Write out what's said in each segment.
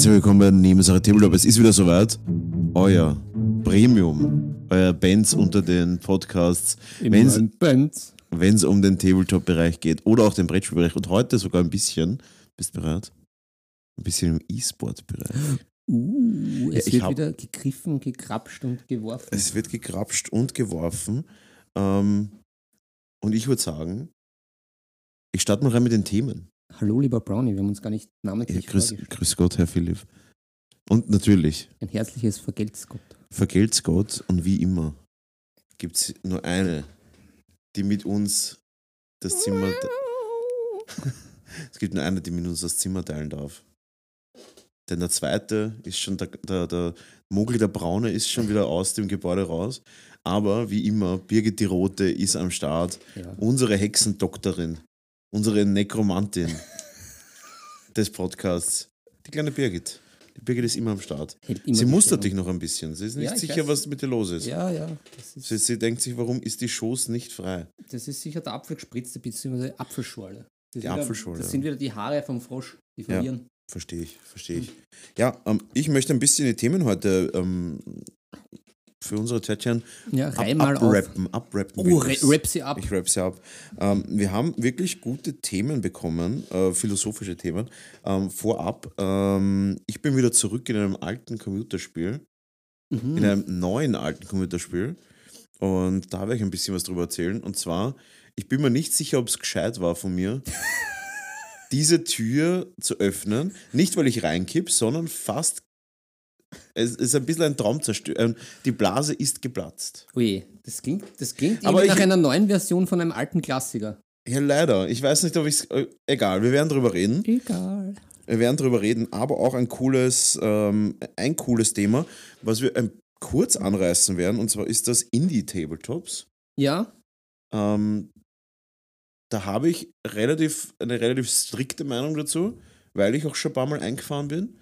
Herzlich willkommen bei Nebensache Tabletop. Es ist wieder soweit. Euer Premium, euer Bands unter den Podcasts, wenn es um den Tabletop-Bereich geht oder auch den Brettspielbereich und heute sogar ein bisschen, bist du bereit? Ein bisschen im E-Sport-Bereich. Uh, es Ja, wird hab- wieder gegriffen, gekrapscht und geworfen. Es wird gekrapscht und geworfen. Ähm, und ich würde sagen, ich starte mal rein mit den Themen. Hallo, lieber Brownie, wir haben uns gar nicht Ja, namentlich grüß, vorgestellt. grüß Gott, Herr Philipp. Und natürlich, Ein herzliches Vergelt's Gott. vergelt's Gott und wie immer gibt es nur eine, die mit uns das Zimmer. Es gibt nur eine, die mit uns das Zimmer teilen darf. Denn der zweite ist schon, der, der, der Mogli, der Braune, ist schon wieder aus dem Gebäude raus. Aber wie immer, Birgit die Rote ist am Start. Ja. Unsere Hexendoktorin, unsere Nekromantin des Podcasts, die kleine Birgit. Die Birgit ist immer am Start. Immer Sie mustert dich noch ein bisschen. Sie ist nicht Ja, ich sicher, weiß. was mit dir los ist. Ja, ja. Das Sie, ist, sie denkt sich, warum ist die Schoß nicht frei? das ist sicher der Apfelgespritzte bzw. Apfelschorle. Das Die ist Apfelschorle, Das ja. sind wieder die Haare vom Frosch, die verlieren. Verstehe ich, verstehe ich. Ja, ähm, ich möchte ein bisschen die Themen heute ähm, für unsere Tätchen Ja, ab, abrappen. abrappen Oh, ra rap sie ab. Ich rap sie ab. Ähm, wir haben wirklich gute Themen bekommen, äh, philosophische Themen. Ähm, vorab, ähm, ich bin wieder zurück in einem alten Computerspiel, Mhm. in einem neuen alten Computerspiel. Und da werde ich ein bisschen was drüber erzählen. Und zwar, ich bin mir nicht sicher, ob es gescheit war von mir, diese Tür zu öffnen. Nicht, weil ich reinkipp, sondern fast. Es ist ein bisschen ein Traumzerstörung. Die Blase ist geplatzt. Ui, das klingt, das klingt Aber nach einer neuen Version von einem alten Klassiker. Ja, leider. Ich weiß nicht, ob ich es. Egal, wir werden drüber reden. Egal. Wir werden drüber reden, aber auch ein cooles, ähm, ein cooles Thema, was wir ähm, kurz anreißen werden, und zwar ist das Indie-Tabletops. Ja, Ähm, da habe ich relativ, eine relativ strikte Meinung dazu, weil ich auch schon ein paar Mal eingefahren bin.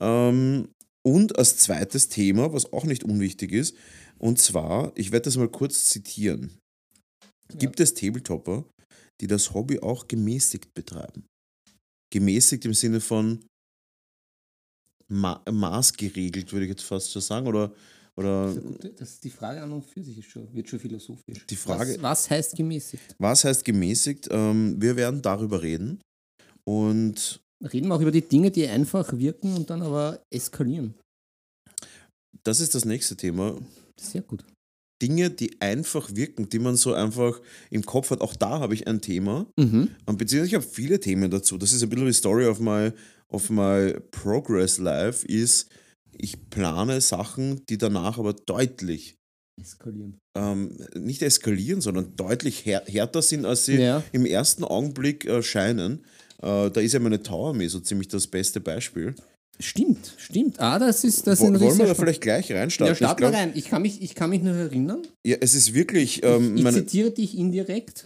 Ähm, und als zweites Thema, was auch nicht unwichtig ist, und zwar, ich werde das mal kurz zitieren. Gibt es Tabletopper, die das Hobby auch gemäßigt betreiben? Gemäßigt im Sinne von ma maßgeregelt, würde ich jetzt fast schon sagen, oder, oder das ist die Frage an und für sich ist schon, wird schon philosophisch. Die Frage- Was, was heißt gemäßigt? was heißt gemäßigt? Ähm, wir werden darüber reden. Und Reden wir auch über die Dinge, die einfach wirken und dann aber eskalieren. das ist das nächste Thema. Sehr gut. Dinge, die einfach wirken, die man so einfach im Kopf hat. Auch da habe ich ein Thema. Mhm. Beziehungsweise ich habe viele Themen dazu. Das ist ein bisschen die Story of my, of my progress life, ist, ich plane Sachen, die danach aber deutlich, Eskalieren. ähm, nicht eskalieren, sondern deutlich här härter sind, als sie Ja. im ersten Augenblick äh, scheinen. Äh, da ist ja meine Tower Armee so ziemlich das beste Beispiel. Stimmt, stimmt. Ah, das ist, das wollen wir da vielleicht gleich reinstarten? Ja, start Ich mal glaub- rein. Ich kann, mich, ich kann mich nur erinnern. Ja, es ist wirklich. Ähm, ich meine, zitiere dich indirekt.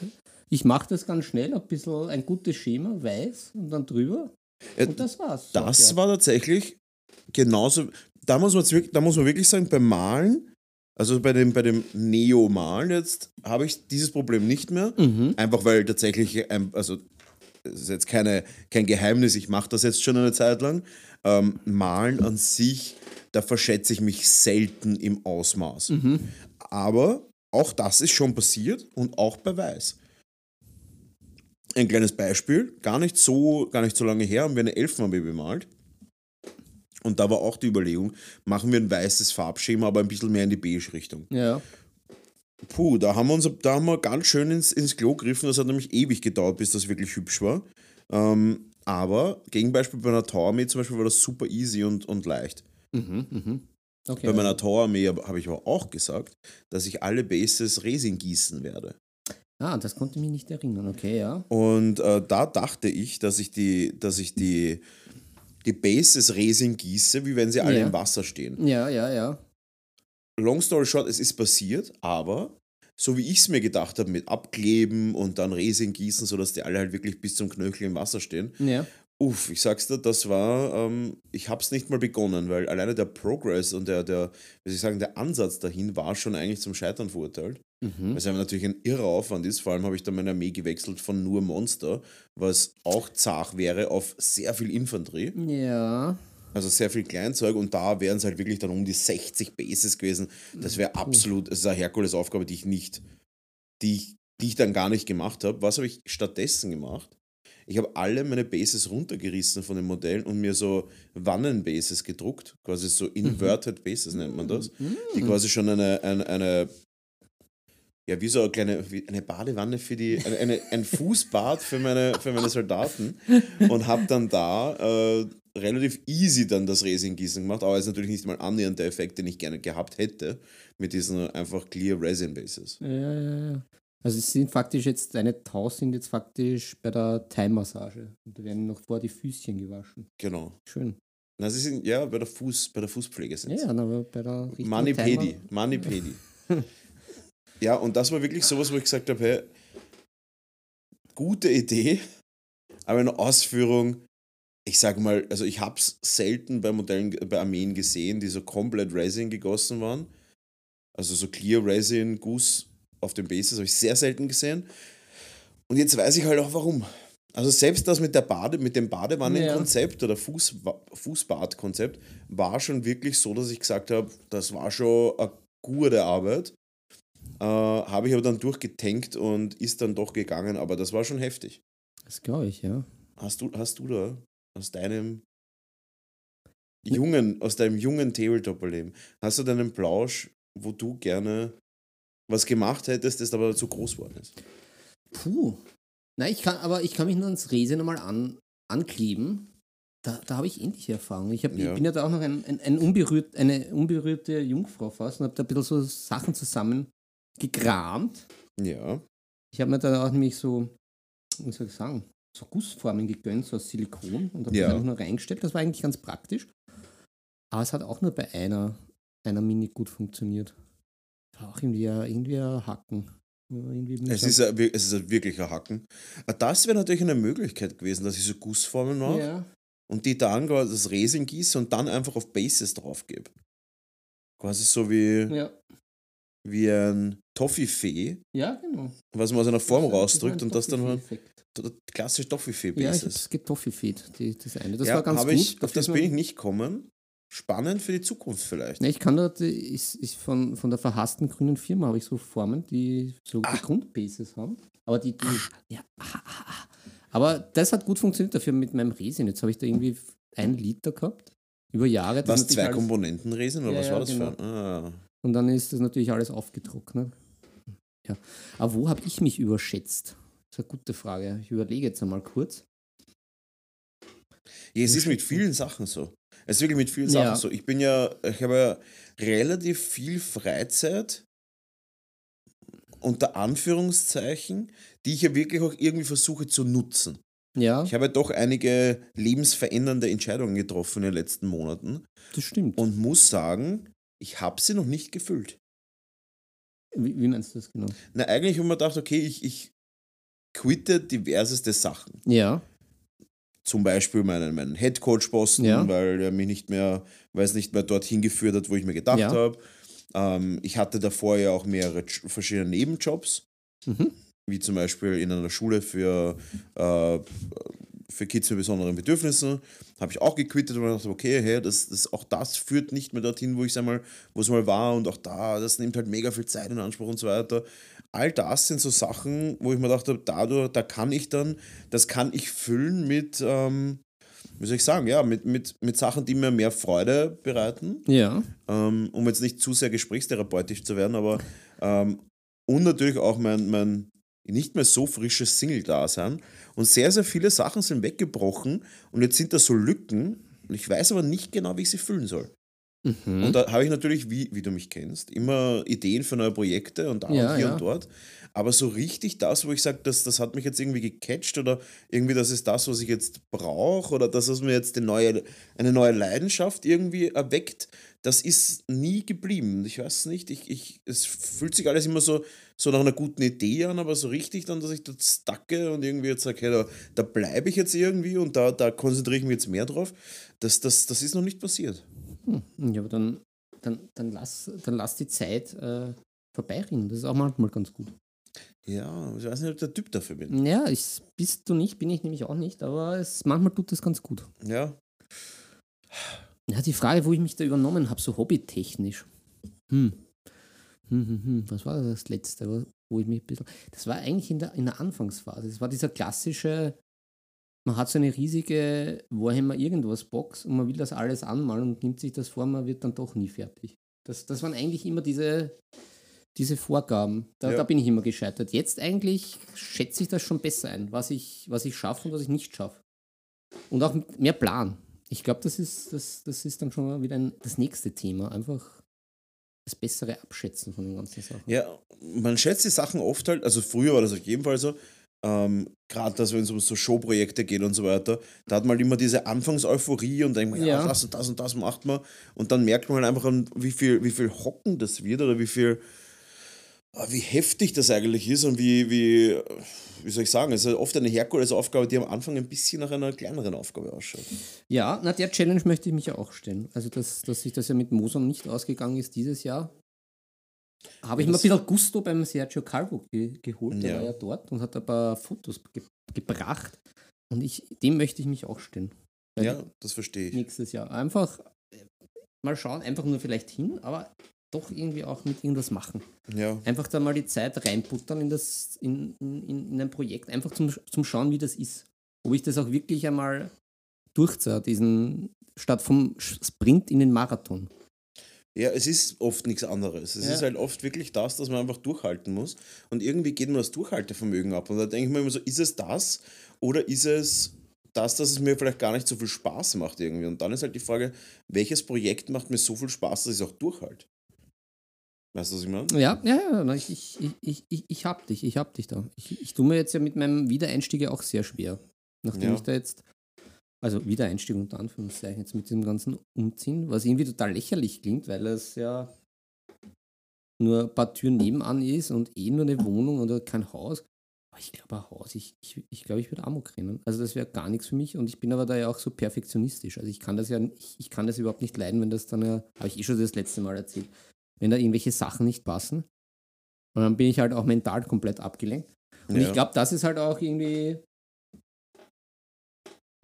Ich mache das ganz schnell, ein bisschen ein gutes Schema, weiß und dann drüber. Ja, Und das war's. das ja. war tatsächlich genauso. Da muss, man, wirklich- da muss man wirklich sagen, beim Malen, also bei dem, bei dem Neo-Malen jetzt, habe ich dieses Problem nicht mehr. Mhm. Einfach weil tatsächlich, ein, also es ist jetzt keine, kein Geheimnis, ich mache das jetzt schon eine Zeit lang. Ähm, Malen an sich, da verschätze ich mich selten im Ausmaß. Mhm. Aber auch das ist schon passiert und auch bei Weiß. Ein kleines Beispiel, gar nicht so, gar nicht so lange her, haben wir eine Elfenarmee bemalt. Und da war auch die Überlegung, machen wir ein weißes Farbschema, aber ein bisschen mehr in die Beige-Richtung. Ja. Puh, da haben wir, uns, da haben wir ganz schön ins, ins Klo gegriffen. Das hat nämlich ewig gedauert, bis das wirklich hübsch war. Ähm, aber Gegenbeispiel bei einer Tower Armee zum Beispiel war das super easy und, und leicht. Mhm. Mhm. Okay. Bei meiner Tower Armee hab- habe ich aber auch gesagt, dass ich alle Bases Resin gießen werde. ah, das konnte mich nicht erinnern. Okay, ja. Und äh, da dachte ich, dass ich die, dass ich die, die Bases Resin gieße, wie wenn sie alle Ja. im Wasser stehen. Ja, ja, ja. Long story short, es ist passiert, aber so wie ich es mir gedacht habe, mit Abkleben und dann Resin gießen, sodass die alle halt wirklich bis zum Knöchel im Wasser stehen. Ja. Uff, ich sag's dir, das war, ähm, ich hab's nicht mal begonnen, weil alleine der Progress und der, der, wie soll ich sagen, der Ansatz dahin war schon eigentlich zum Scheitern verurteilt. Mhm. Es einfach natürlich ein irrer Aufwand ist. Vor allem habe ich dann meine Armee gewechselt von nur Monster, was auch zart wäre auf sehr viel Infanterie. Ja. Also sehr viel Kleinzeug und da wären es halt wirklich dann um die 60 Bases gewesen. Das wäre absolut, das ist eine Herkulesaufgabe, die ich nicht, die ich, die ich dann gar nicht gemacht habe. Was habe ich stattdessen gemacht? Ich habe alle meine Bases runtergerissen von den Modellen und mir so Wannenbases gedruckt, quasi so Inverted Bases nennt man das, die quasi schon eine, eine, eine ja, wie so eine kleine wie eine Badewanne für die, eine, eine, ein Fußbad für meine, für meine Soldaten und habe dann da äh, relativ easy dann das Resin-Gießen gemacht, aber es ist natürlich nicht mal annähernd der Effekt, den ich gerne gehabt hätte mit diesen einfach Clear Resin Bases. Ja, ja, ja. Also es sind faktisch jetzt, deine Taus sind jetzt faktisch bei der Thai-Massage. Und da werden noch vor die Füßchen gewaschen. Genau. Schön. Na, sie sind ja bei der, Fuß, bei der Fußpflege sind Ja, aber bei der Manipedi. Manipedi. ja, und das war wirklich sowas, wo ich gesagt habe, hey, gute Idee, aber in der Ausführung, ich sag mal, also ich habe es selten bei Modellen, bei Armeen gesehen, die so komplett Resin gegossen waren. Also so Clear Resin, Guss auf den Bases habe ich sehr selten gesehen. Und jetzt weiß ich halt auch warum. Also selbst das mit der Bade, mit dem Badewannenkonzept oder Fuß, Fußbadkonzept war schon wirklich so, dass ich gesagt habe, das war schon eine gute Arbeit. Äh, habe ich aber dann durchgetankt und ist dann doch gegangen, aber das war schon heftig. Das glaube ich, ja. Hast du, hast du da aus deinem jungen, aus deinem jungen Tabletop-Leben, hast du deinen Plausch, wo du gerne was gemacht hättest, das aber zu groß geworden ist? Puh. Nein, ich kann, aber ich kann mich nur ans Resin einmal an, ankleben. Da, da habe ich ähnliche Erfahrungen. Ich, hab, Ja. ich bin ja da auch noch ein, ein, ein unberührt, eine unberührte Jungfrau fast und habe da ein bisschen so Sachen zusammen gekramt. Ja. Ich habe mir da auch nämlich so, wie soll ich sagen, so Gussformen gegönnt, so aus Silikon und habe Ja. das einfach nur reingestellt. Das war eigentlich ganz praktisch. Aber es hat auch nur bei einer, einer Mini gut funktioniert. War auch irgendwie, ein- irgendwie ein Hacken. Irgendwie Es ist, ein, es ist ein wirklicher Hacken. Aber Das wäre natürlich eine Möglichkeit gewesen, dass ich so Gussformen mache ja. und die dann quasi das Resin gieße und dann einfach auf Bases drauf gebe. Quasi so wie, Ja. Wie ein Toffifee, ja, genau. was man aus einer Form ein rausdrückt und das dann halt klassisch Ja, ich Toffifee-Bases. hab's getoffifeed, die das eine. Das ja, war ganz gut. ich, auf das bin ich nicht gekommen. Spannend für die Zukunft vielleicht. Ne, ich kann dort, ist, ist von, von der verhassten grünen Firma habe ich so Formen, die so Ah. Grundbases haben. Aber die, die ja, ah, ah, ah. aber das hat gut funktioniert dafür mit meinem Resin. Jetzt habe ich da irgendwie ein Liter gehabt. Über Jahre. Was, zwei Komponenten Resin oder Ja, was ja, war das genau. für ein? Ah. Und dann ist das natürlich alles aufgetrocknet. Ja. Aber wo habe ich mich überschätzt? Das ist eine gute Frage. Ich überlege jetzt einmal kurz. Ja, es ist mit vielen Sachen so. Es ist wirklich mit vielen Ja. Sachen so. Ich bin ja, ich habe ja relativ viel Freizeit, unter Anführungszeichen, die ich ja wirklich auch irgendwie versuche zu nutzen. Ja, Ich habe ja doch einige lebensverändernde Entscheidungen getroffen in den letzten Monaten das stimmt. und muss sagen, ich habe sie noch nicht gefüllt. wie, wie meinst du das genau? Na, eigentlich ich mir gedacht, okay, ich, ich quitte diverseste Sachen. Ja, zum Beispiel meinen, meinen Headcoach-Posten, Ja. weil er mich nicht mehr, weil es nicht mehr dorthin geführt hat, wo ich mir gedacht Ja. habe. Ähm, ich hatte davor ja auch mehrere verschiedene Nebenjobs, Mhm. wie zum Beispiel in einer Schule für, äh, für Kids mit besonderen Bedürfnissen. Habe ich auch gequittet und gedacht, okay, hey, das, das, auch das führt nicht mehr dorthin, wo ich einmal, wo es mal war und auch da, das nimmt halt mega viel Zeit in Anspruch und so weiter. All das sind so Sachen, wo ich mir gedacht habe, dadurch, da kann ich dann, das kann ich füllen mit, ähm, wie soll ich sagen, ja, mit, mit, mit Sachen, die mir mehr Freude bereiten ja. ähm, um jetzt nicht zu sehr gesprächstherapeutisch zu werden, aber ähm, und natürlich auch mein, mein nicht mehr so frisches Single-Dasein. Und sehr, sehr viele Sachen sind weggebrochen und jetzt sind da so Lücken und ich weiß aber nicht genau, wie ich sie füllen soll. Mhm. Und da habe ich natürlich, wie, wie du mich kennst, immer Ideen für neue Projekte und da Ja, und hier ja. und dort. Aber so richtig das, wo ich sage, das, das hat mich jetzt irgendwie gecatcht oder irgendwie das ist das, was ich jetzt brauche oder das, was mir jetzt eine neue, eine neue Leidenschaft irgendwie erweckt, das ist nie geblieben. Ich weiß nicht, ich, ich, es fühlt sich alles immer so, so nach einer guten Idee an, aber so richtig dann, dass ich dort stacke und irgendwie jetzt sage, hey, da, da bleibe ich jetzt irgendwie und da, da konzentriere ich mich jetzt mehr drauf, das, das, das ist noch nicht passiert. Hm, Ja, aber dann, dann, dann, lass, dann lass die Zeit äh, vorbeirinnen. Das ist auch manchmal ganz gut. Ja, ich weiß nicht, ob ich der Typ dafür bin. Ja, ich, bist du nicht, bin ich nämlich auch nicht, aber es, manchmal tut das ganz gut. Ja. Ja, die Frage, wo ich mich da übernommen habe, so hobbytechnisch. Hm. Hm, hm, hm. Was war das letzte, wo- ich mich ein bisschen. Das war eigentlich in der, in der Anfangsphase. Das war dieser klassische, man hat so eine riesige Warhammer irgendwas Box und man will das alles anmalen und nimmt sich das vor, man wird dann doch nie fertig. Das, das waren eigentlich immer diese, diese Vorgaben. Da, Ja. da bin ich immer gescheitert. Jetzt eigentlich schätze ich das schon besser ein, was ich, was ich schaffe und was ich nicht schaffe. Und auch mit mehr Plan. Ich glaube, das ist, das, das ist dann schon wieder ein, das nächste Thema. Einfach das bessere Abschätzen von den ganzen Sachen. Ja, man schätzt die Sachen oft halt, also früher war das auf jeden Fall so, ähm, gerade dass wenn es um so Showprojekte geht und so weiter, da hat man halt immer diese Anfangseuphorie und denkt man, ja, Ja. das und das und das macht man und dann merkt man halt einfach, wie viel, wie viel Hocken das wird oder wie viel, wie heftig das eigentlich ist und wie, wie, wie soll ich sagen, es ist oft eine Herkulesaufgabe, die am Anfang ein bisschen nach einer kleineren Aufgabe ausschaut. Ja, na, der Challenge möchte ich mich ja auch stellen. Also, dass, dass sich das ja mit Moson nicht ausgegangen ist dieses Jahr. Habe ich Ja, mir ein bisschen Gusto beim Sergio Calvo ge geholt. Der Ja. war ja dort und hat ein paar Fotos ge gebracht. Und ich, dem möchte ich mich auch stellen. Ja, das verstehe ich. Nächstes Jahr. Einfach äh, mal schauen, einfach nur vielleicht hin, aber doch irgendwie auch mit irgendwas machen. Ja, Einfach da mal die Zeit reinputtern in, das, in, in, in ein Projekt, einfach zum, zum Schauen, wie das ist. Ob ich das auch wirklich einmal durchziehe, diesen, statt vom Sprint in den Marathon. Ja, es ist oft nichts anderes. Es Ja. ist halt oft wirklich das, dass man einfach durchhalten muss. Und irgendwie geht nur das Durchhaltevermögen ab. Und da denke ich mir immer so, ist es das oder ist es das, dass es mir vielleicht gar nicht so viel Spaß macht irgendwie? Und dann ist halt die Frage, welches Projekt macht mir so viel Spaß, dass ich es auch durchhalte? Weißt du, was ich meine? Ja, ja, ja, ich, ich, ich, ich, ich, hab dich, ich hab dich da. Ich, ich tue mir jetzt ja mit meinem Wiedereinstieg ja auch sehr schwer. Nachdem Ja. ich da jetzt, also Wiedereinstieg unter Anführungszeichen, jetzt mit diesem ganzen Umziehen, was irgendwie total lächerlich klingt, weil es ja nur ein paar Türen nebenan ist und eh nur eine Wohnung oder kein Haus. Aber ich glaube, ein Haus, ich, ich, ich glaube, ich würde Amok rennen. Also das wäre gar nichts für mich und ich bin aber da ja auch so perfektionistisch. Also ich kann das ja, ich, ich kann das überhaupt nicht leiden, wenn das dann ja, habe ich eh schon das letzte Mal erzählt, wenn da irgendwelche Sachen nicht passen. Und dann bin ich halt auch mental komplett abgelenkt. Und Ja. ich glaube, das ist halt auch irgendwie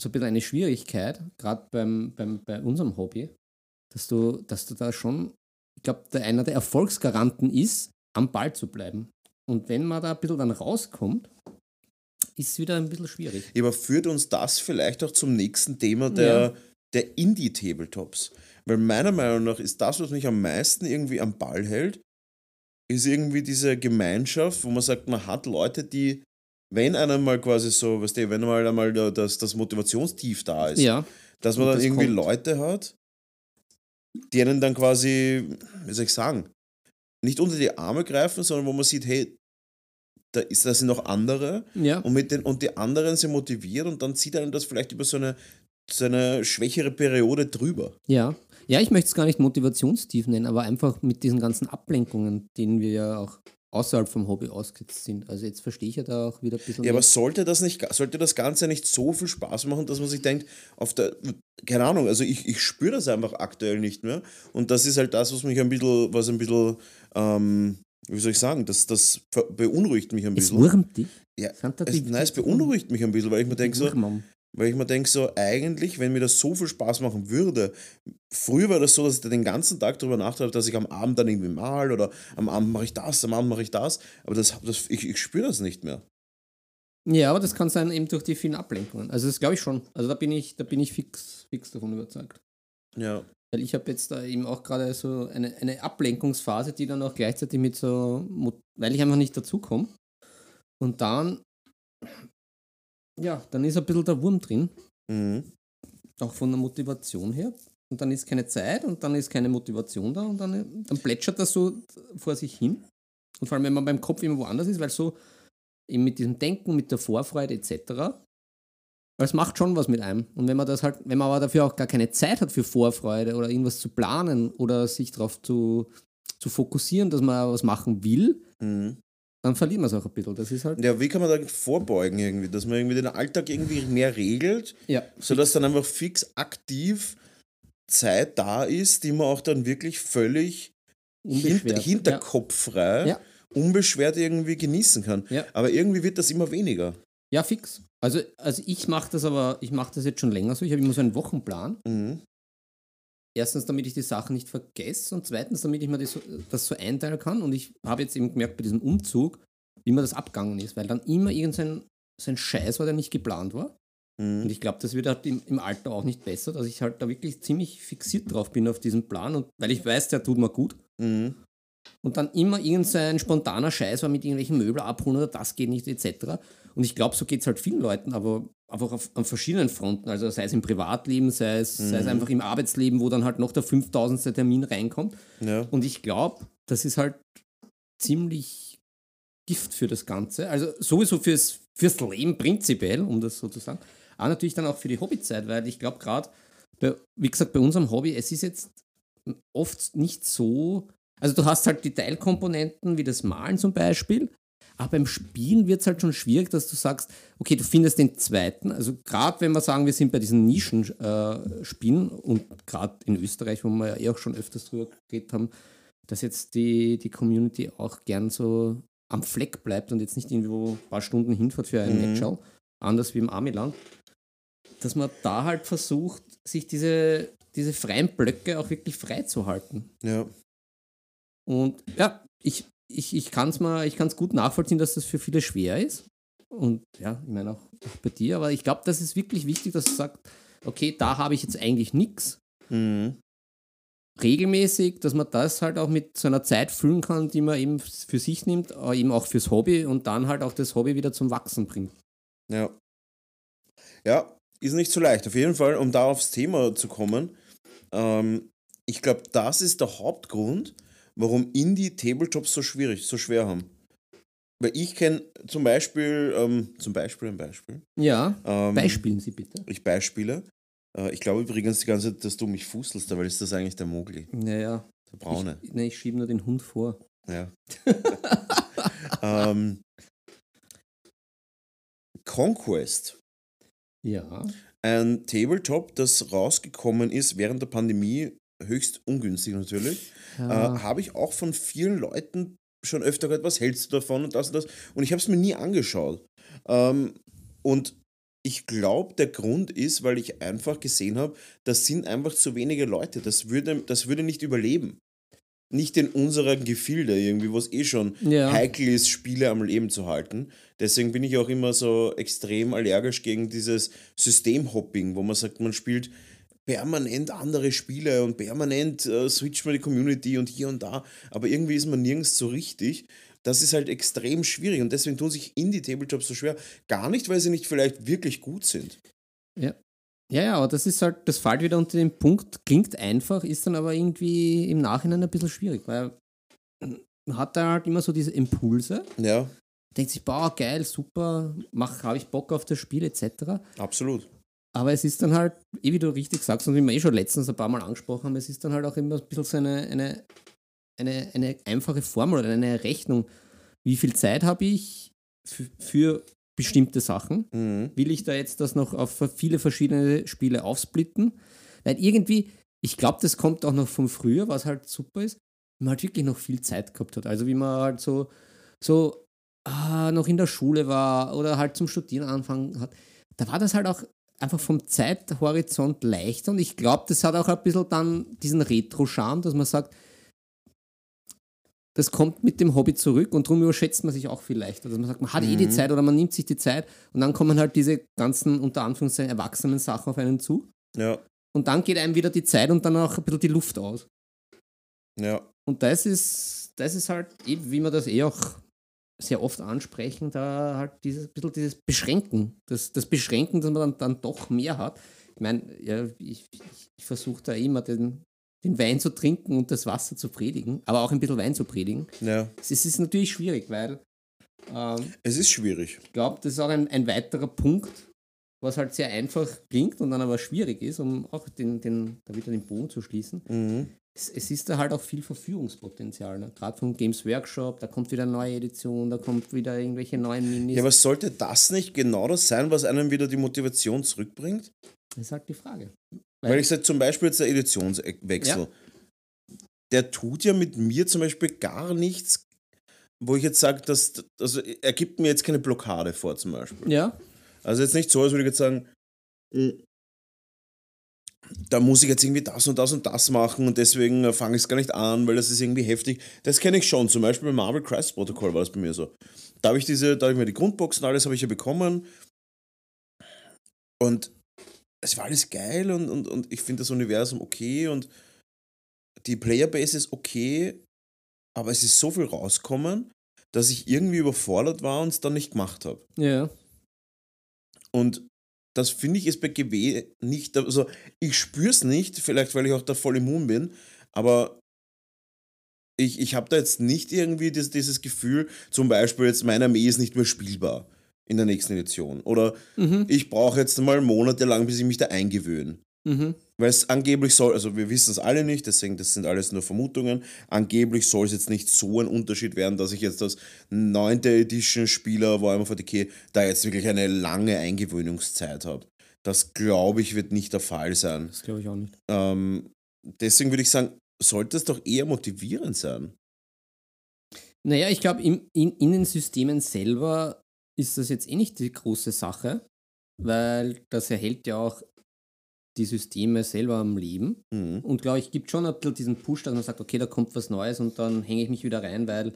so ein bisschen eine Schwierigkeit, gerade beim, beim, bei unserem Hobby, dass du, dass du da schon, ich glaube, der, einer der Erfolgsgaranten ist, am Ball zu bleiben. Und wenn man da ein bisschen dann rauskommt, ist es wieder ein bisschen schwierig. Aber führt uns das vielleicht auch zum nächsten Thema der, Ja. der Indie-Tabletops? Weil meiner Meinung nach ist das, was mich am meisten irgendwie am Ball hält, ist irgendwie diese Gemeinschaft, wo man sagt, man hat Leute, die, wenn einer mal quasi so, weißt du, wenn mal einmal da- das, das Motivationstief da ist, Ja, dass man und dann das irgendwie kommt. Leute hat, die einen dann quasi, wie soll ich sagen, nicht unter die Arme greifen, sondern wo man sieht, hey, da, ist, da sind noch andere ja. und, mit den, und die anderen sind motiviert und dann zieht einem das vielleicht über so eine, so eine schwächere Periode drüber. Ja. Ja, ich möchte es gar nicht motivationstief nennen, aber einfach mit diesen ganzen Ablenkungen, denen wir ja auch außerhalb vom Hobby ausgesetzt sind. Also jetzt verstehe ich ja da auch wieder ein bisschen. Ja, aber mehr. sollte das nicht, sollte das Ganze nicht so viel Spaß machen, dass man sich denkt, auf der, keine Ahnung, also ich, ich spüre das einfach aktuell nicht mehr. Und das ist halt das, was mich ein bisschen, was ein bisschen, ähm, wie soll ich sagen, das, das beunruhigt mich ein es bisschen. wurmt dich. Ja, es, nein, es beunruhigt mich ein bisschen, weil ich mir denke so. Weil ich mir denke, so eigentlich, wenn mir das so viel Spaß machen würde, früher war das so, dass ich da den ganzen Tag darüber nachdachte, dass ich am Abend dann irgendwie mal oder am Abend mache ich das, am Abend mache ich das, aber das, das, ich, ich spüre das nicht mehr. Ja, aber das kann sein eben durch die vielen Ablenkungen. Also das glaube ich schon. Also da bin ich, da bin ich fix, fix davon überzeugt. Ja, Weil ich habe jetzt da eben auch gerade so eine, eine Ablenkungsphase, die dann auch gleichzeitig mit so, weil ich einfach nicht dazukomme. Und dann, ja, dann ist ein bisschen der Wurm drin, mhm. auch von der Motivation her. Und dann ist keine Zeit und dann ist keine Motivation da und dann, dann plätschert das so vor sich hin. Und vor allem, wenn man beim Kopf immer woanders ist, weil so eben mit diesem Denken, mit der Vorfreude etc., das macht schon was mit einem. Und wenn man das halt, wenn man aber dafür auch gar keine Zeit hat für Vorfreude oder irgendwas zu planen oder sich darauf zu, zu fokussieren, dass man was machen will, Mhm. Dann verliert man es auch ein bisschen. Das ist halt. ja, wie kann man da vorbeugen irgendwie, dass man irgendwie den Alltag irgendwie mehr regelt, Ja. sodass dann einfach fix aktiv Zeit da ist, die man auch dann wirklich völlig hinter, hinterkopffrei, Ja. unbeschwert irgendwie genießen kann. Ja. Aber irgendwie wird das immer weniger. Ja, fix. Also, also ich mache das aber, ich mache das jetzt schon länger so. Ich habe immer so einen Wochenplan. Mhm. Erstens, damit ich die Sachen nicht vergesse und zweitens, damit ich mir das so, das so einteilen kann. Und ich habe jetzt eben gemerkt bei diesem Umzug, wie mir das abgegangen ist, weil dann immer irgendein so ein Scheiß war, der nicht geplant war. Mhm. Und ich glaube, das wird halt im, im Alter auch nicht besser, dass ich halt da wirklich ziemlich fixiert drauf bin auf diesen Plan und weil ich weiß, der tut mir gut. Mhm. Und dann immer irgendein spontaner Scheiß war mit irgendwelchen Möbel abholen oder das geht nicht, etc. Und ich glaube, so geht es halt vielen Leuten, aber einfach auf, an verschiedenen Fronten. Also sei es im Privatleben, sei es, sei es einfach im Arbeitsleben, wo dann halt noch der 5000. Termin reinkommt. Ja. Und ich glaube, das ist halt ziemlich Gift für das Ganze. Also sowieso fürs, fürs Leben prinzipiell, um das so zu sagen. Aber natürlich dann auch für die Hobbyzeit, weil ich glaube gerade, wie gesagt, bei unserem Hobby, es ist jetzt oft nicht so, also du hast halt die Teilkomponenten wie das Malen zum Beispiel, aber beim Spielen wird es halt schon schwierig, dass du sagst, okay, du findest den zweiten, also gerade wenn wir sagen, wir sind bei diesen Nischenspielen äh, und gerade in Österreich, wo wir ja eh auch schon öfters drüber geredet haben, dass jetzt die, die Community auch gern so am Fleck bleibt und jetzt nicht irgendwo ein paar Stunden hinfährt für ein Mhm. Matchau, anders wie im Amiland, dass man da halt versucht, sich diese, diese freien Blöcke auch wirklich frei zu halten. Ja. Und ja, ich, ich, ich kann es ich kann's gut nachvollziehen, dass das für viele schwer ist. Und ja, ich meine auch, auch bei dir, aber ich glaube, das ist wirklich wichtig, dass du sagst, okay, da habe ich jetzt eigentlich nichts. Mhm. Regelmäßig, dass man das halt auch mit so einer Zeit füllen kann, die man eben für sich nimmt, aber eben auch fürs Hobby und dann halt auch das Hobby wieder zum Wachsen bringt. Ja. Ja, ist nicht so leicht. Auf jeden Fall, um da aufs Thema zu kommen, ähm, ich glaube, das ist der Hauptgrund, warum Indie-Tabletops so schwierig, so schwer haben. Weil ich kenne zum Beispiel, ähm, zum Beispiel ein Beispiel. Ja, Ähm, Beispielen Sie bitte. Ich beispiele. Äh, ich glaube übrigens die ganze Zeit, dass du mich fußelst, weil ist das eigentlich der Mogli, Naja, der Braune. ich, nee, ich schiebe nur den Hund vor. Ja. ähm, Conquest. Ja. Ein Tabletop, das rausgekommen ist während der Pandemie, höchst ungünstig natürlich. ja. Äh, habe ich auch von vielen Leuten schon öfter gehört, was hältst du davon und das und das. Und ich habe es mir nie angeschaut. Ähm, und ich glaube, der Grund ist, weil ich einfach gesehen habe, das sind einfach zu wenige Leute. Das würde, das würde nicht überleben. Nicht in unserem Gefilde irgendwie, wo es eh schon Ja. heikel ist, Spiele am Leben zu halten. Deswegen bin ich auch immer so extrem allergisch gegen dieses Systemhopping, wo man sagt, man spielt permanent andere Spiele und permanent äh, switcht man die Community und hier und da, aber irgendwie ist man nirgends so richtig. Das ist halt extrem schwierig und deswegen tun sich Indie-Tabletops so schwer. Gar nicht, weil sie nicht vielleicht wirklich gut sind. Ja. Ja, ja, aber das ist halt, das fällt wieder unter den Punkt, klingt einfach, ist dann aber irgendwie im Nachhinein ein bisschen schwierig, weil man hat da halt immer so diese Impulse, Ja, denkt sich, boah, geil, super, mach, habe ich Bock auf das Spiel, etc. absolut. Aber es ist dann halt, eh wie du richtig sagst und wie wir eh schon letztens ein paar Mal angesprochen haben, es ist dann halt auch immer ein bisschen so eine, eine, eine, eine einfache Formel oder eine Rechnung. Wie viel Zeit habe ich für, für bestimmte Sachen? Mhm. will ich da jetzt das noch auf viele verschiedene Spiele aufsplitten? Weil irgendwie, ich glaube, das kommt auch noch von früher, was halt super ist, wenn man halt wirklich noch viel Zeit gehabt hat. Also wie man halt so, so ah, noch in der Schule war oder halt zum Studieren anfangen hat. Da war das halt auch einfach vom Zeithorizont leichter und ich glaube, das hat auch ein bisschen dann diesen Retro-Charme, dass man sagt, das kommt mit dem Hobby zurück und darum überschätzt man sich auch viel leichter. Dass man sagt, man hat eh die Mhm. Zeit oder man nimmt sich die Zeit und dann kommen halt diese ganzen, unter Anführungszeichen, erwachsenen Sachen auf einen zu. Ja, Und dann geht einem wieder die Zeit und dann auch ein bisschen die Luft aus. ja. Und das ist, das ist halt, wie wir das eh auch sehr oft ansprechen, da halt dieses bisschen dieses Beschränken. Das, das Beschränken, dass man dann, dann doch mehr hat. Ich meine, ja, ich, ich, ich versuche da immer den, den Wein zu trinken und das Wasser zu predigen, aber auch ein bisschen Wein zu predigen. ja. Es ist, natürlich schwierig, weil ähm, Es ist schwierig. ich glaube, das ist auch ein, ein weiterer Punkt, was halt sehr einfach klingt und dann aber schwierig ist, um auch den, den, da wieder den Bogen zu schließen. Mhm. Es, es ist da halt auch viel Verführungspotenzial. Ne? Gerade vom Games Workshop, da kommt wieder eine neue Edition, da kommt wieder irgendwelche neuen Minis. Ja, aber sollte das nicht genau das sein, was einem wieder die Motivation zurückbringt? das ist halt die Frage. Weil ich sage zum Beispiel jetzt der Editionswechsel. Ja. Der tut ja mit mir zum Beispiel gar nichts, wo ich jetzt sage, dass, also er gibt mir jetzt keine Blockade vor zum Beispiel. Ja, Also jetzt nicht so, als würde ich jetzt sagen, "Mm, da muss ich jetzt irgendwie das und das und das machen und deswegen fange ich es gar nicht an, weil das ist irgendwie heftig. Das kenne ich schon. Zum Beispiel bei Marvel Crisis Protocol war das bei mir so. Da habe ich diese, da habe ich mir die Grundboxen, alles habe ich ja bekommen. Und es war alles geil und, und, und ich finde das Universum okay und die Playerbase ist okay, aber es ist so viel rauskommen, dass ich irgendwie überfordert war und es dann nicht gemacht habe. Ja. Und das finde ich ist bei GW nicht, also ich spüre es nicht, vielleicht weil ich auch da voll immun bin, aber ich, ich habe da jetzt nicht irgendwie dieses, dieses Gefühl, zum Beispiel jetzt meine Armee ist nicht mehr spielbar in der nächsten Edition. Oder Mhm. ich brauche jetzt mal monatelang, bis ich mich da eingewöhne. Mhm. Weil es angeblich soll, also wir wissen es alle nicht, deswegen das sind alles nur Vermutungen. Angeblich soll es jetzt nicht so ein Unterschied werden, dass ich jetzt als 9. Edition Spieler Warhammer 40k da jetzt wirklich eine lange Eingewöhnungszeit habe. Das glaube ich wird nicht der Fall sein. Das glaube ich auch nicht. Ähm, deswegen würde ich sagen, sollte es doch eher motivierend sein. Naja, ich glaube, in, in den Systemen selber ist das jetzt eh nicht die große Sache, weil das erhält ja auch die Systeme selber am Leben. Mhm. Und glaube ich, gibt schon ein bisschen diesen Push, dass man sagt, okay, da kommt was Neues und dann hänge ich mich wieder rein, weil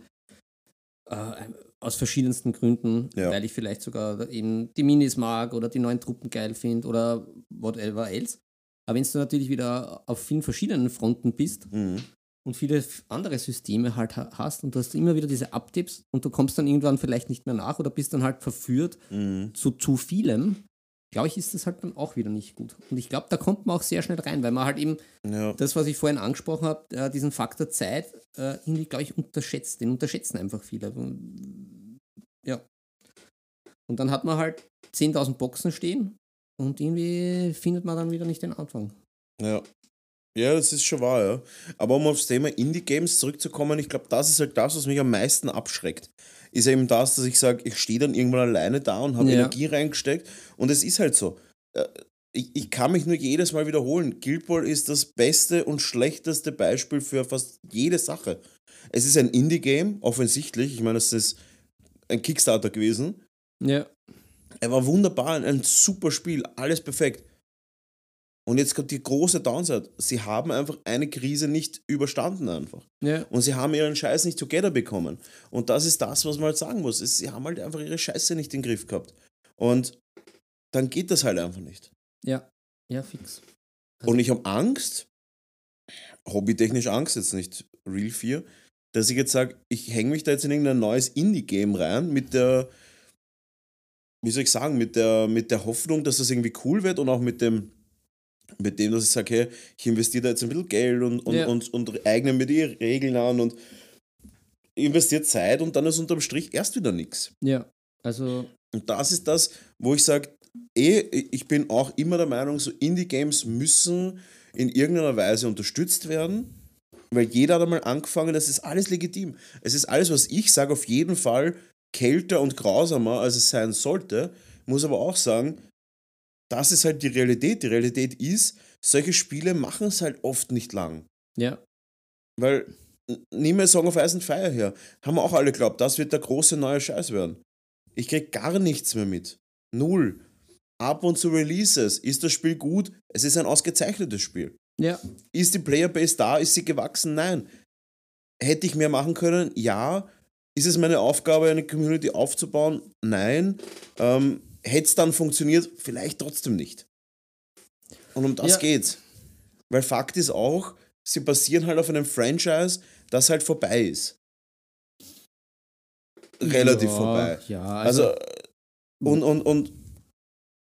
äh, aus verschiedensten Gründen, Ja. weil ich vielleicht sogar eben die Minis mag oder die neuen Truppen geil finde oder whatever else. Aber wenn du natürlich wieder auf vielen verschiedenen Fronten bist Mhm. und viele andere Systeme halt ha- hast und du hast immer wieder diese Uptips und du kommst dann irgendwann vielleicht nicht mehr nach oder bist dann halt verführt Mhm. zu zu vielem, glaube ich, ist das halt dann auch wieder nicht gut. Und ich glaube, da kommt man auch sehr schnell rein, weil man halt eben Ja. das, was ich vorhin angesprochen habe, äh, diesen Faktor Zeit, äh, irgendwie, glaube ich, unterschätzt. Den unterschätzen einfach viele. Ja. Und dann hat man halt 10.000 Boxen stehen und irgendwie findet man dann wieder nicht den Anfang. Ja. Ja, das ist schon wahr, ja. Aber um aufs Thema Indie-Games zurückzukommen, ich glaube, das ist halt das, was mich am meisten abschreckt. Ist eben das, dass ich sage, ich stehe dann irgendwann alleine da und habe Ja. Energie reingesteckt. Und es ist halt so. Äh, Ich, ich kann mich nur jedes Mal wiederholen. Guild Ball ist das beste und schlechteste Beispiel für fast jede Sache. Es ist ein Indie-Game, offensichtlich. Ich meine, es ist ein Kickstarter gewesen. Ja. Er war wunderbar, ein, ein super Spiel, alles perfekt. Und jetzt kommt die große Downside. Sie haben einfach eine Krise nicht überstanden einfach. Ja. Und sie haben ihren Scheiß nicht together bekommen. Und das ist das, was man halt sagen muss. Sie haben halt einfach ihre Scheiße nicht in den Griff gehabt. Und dann geht das halt einfach nicht. Ja. Ja, fix. Also Und ich habe Angst, hobbytechnisch Angst, jetzt nicht Real Fear, dass ich jetzt sage, ich hänge mich da jetzt in irgendein neues Indie-Game rein mit der, wie soll ich sagen, mit der, mit der Hoffnung, dass das irgendwie cool wird und auch mit dem, mit dem, dass ich sage, hey, ich investiere da jetzt ein bisschen Geld und, und, Ja. und, und eigne mir die Regeln an und investiere Zeit und dann ist unterm Strich erst wieder nichts. Ja. Also, Und das ist das, wo ich sage, eh, ich bin auch immer der Meinung, so Indie-Games müssen in irgendeiner Weise unterstützt werden, weil jeder hat einmal angefangen, das ist alles legitim. Es ist alles, was ich sage, auf jeden Fall kälter und grausamer, als es sein sollte. Muss aber auch sagen, das ist halt die Realität. Die Realität ist, solche Spiele machen es halt oft nicht lang. ja. Weil, n- nimm mal Song of Ice and Fire her. Haben wir auch alle geglaubt, das wird der große neue Scheiß werden. Ich krieg gar nichts mehr mit. Null. Ab und zu Releases. Ist das Spiel gut? Es ist ein ausgezeichnetes Spiel. Ja. Ist die Playerbase da? Ist sie gewachsen? Nein. Hätte ich mehr machen können? Ja. Ist es meine Aufgabe, eine Community aufzubauen? Nein. Ähm, Hätte es dann funktioniert? Vielleicht trotzdem nicht. Und um das Ja. geht's. Weil Fakt ist auch, sie basieren halt auf einem Franchise, das halt vorbei ist. Relativ ja, vorbei. Ja, Also, also, äh, und, und, und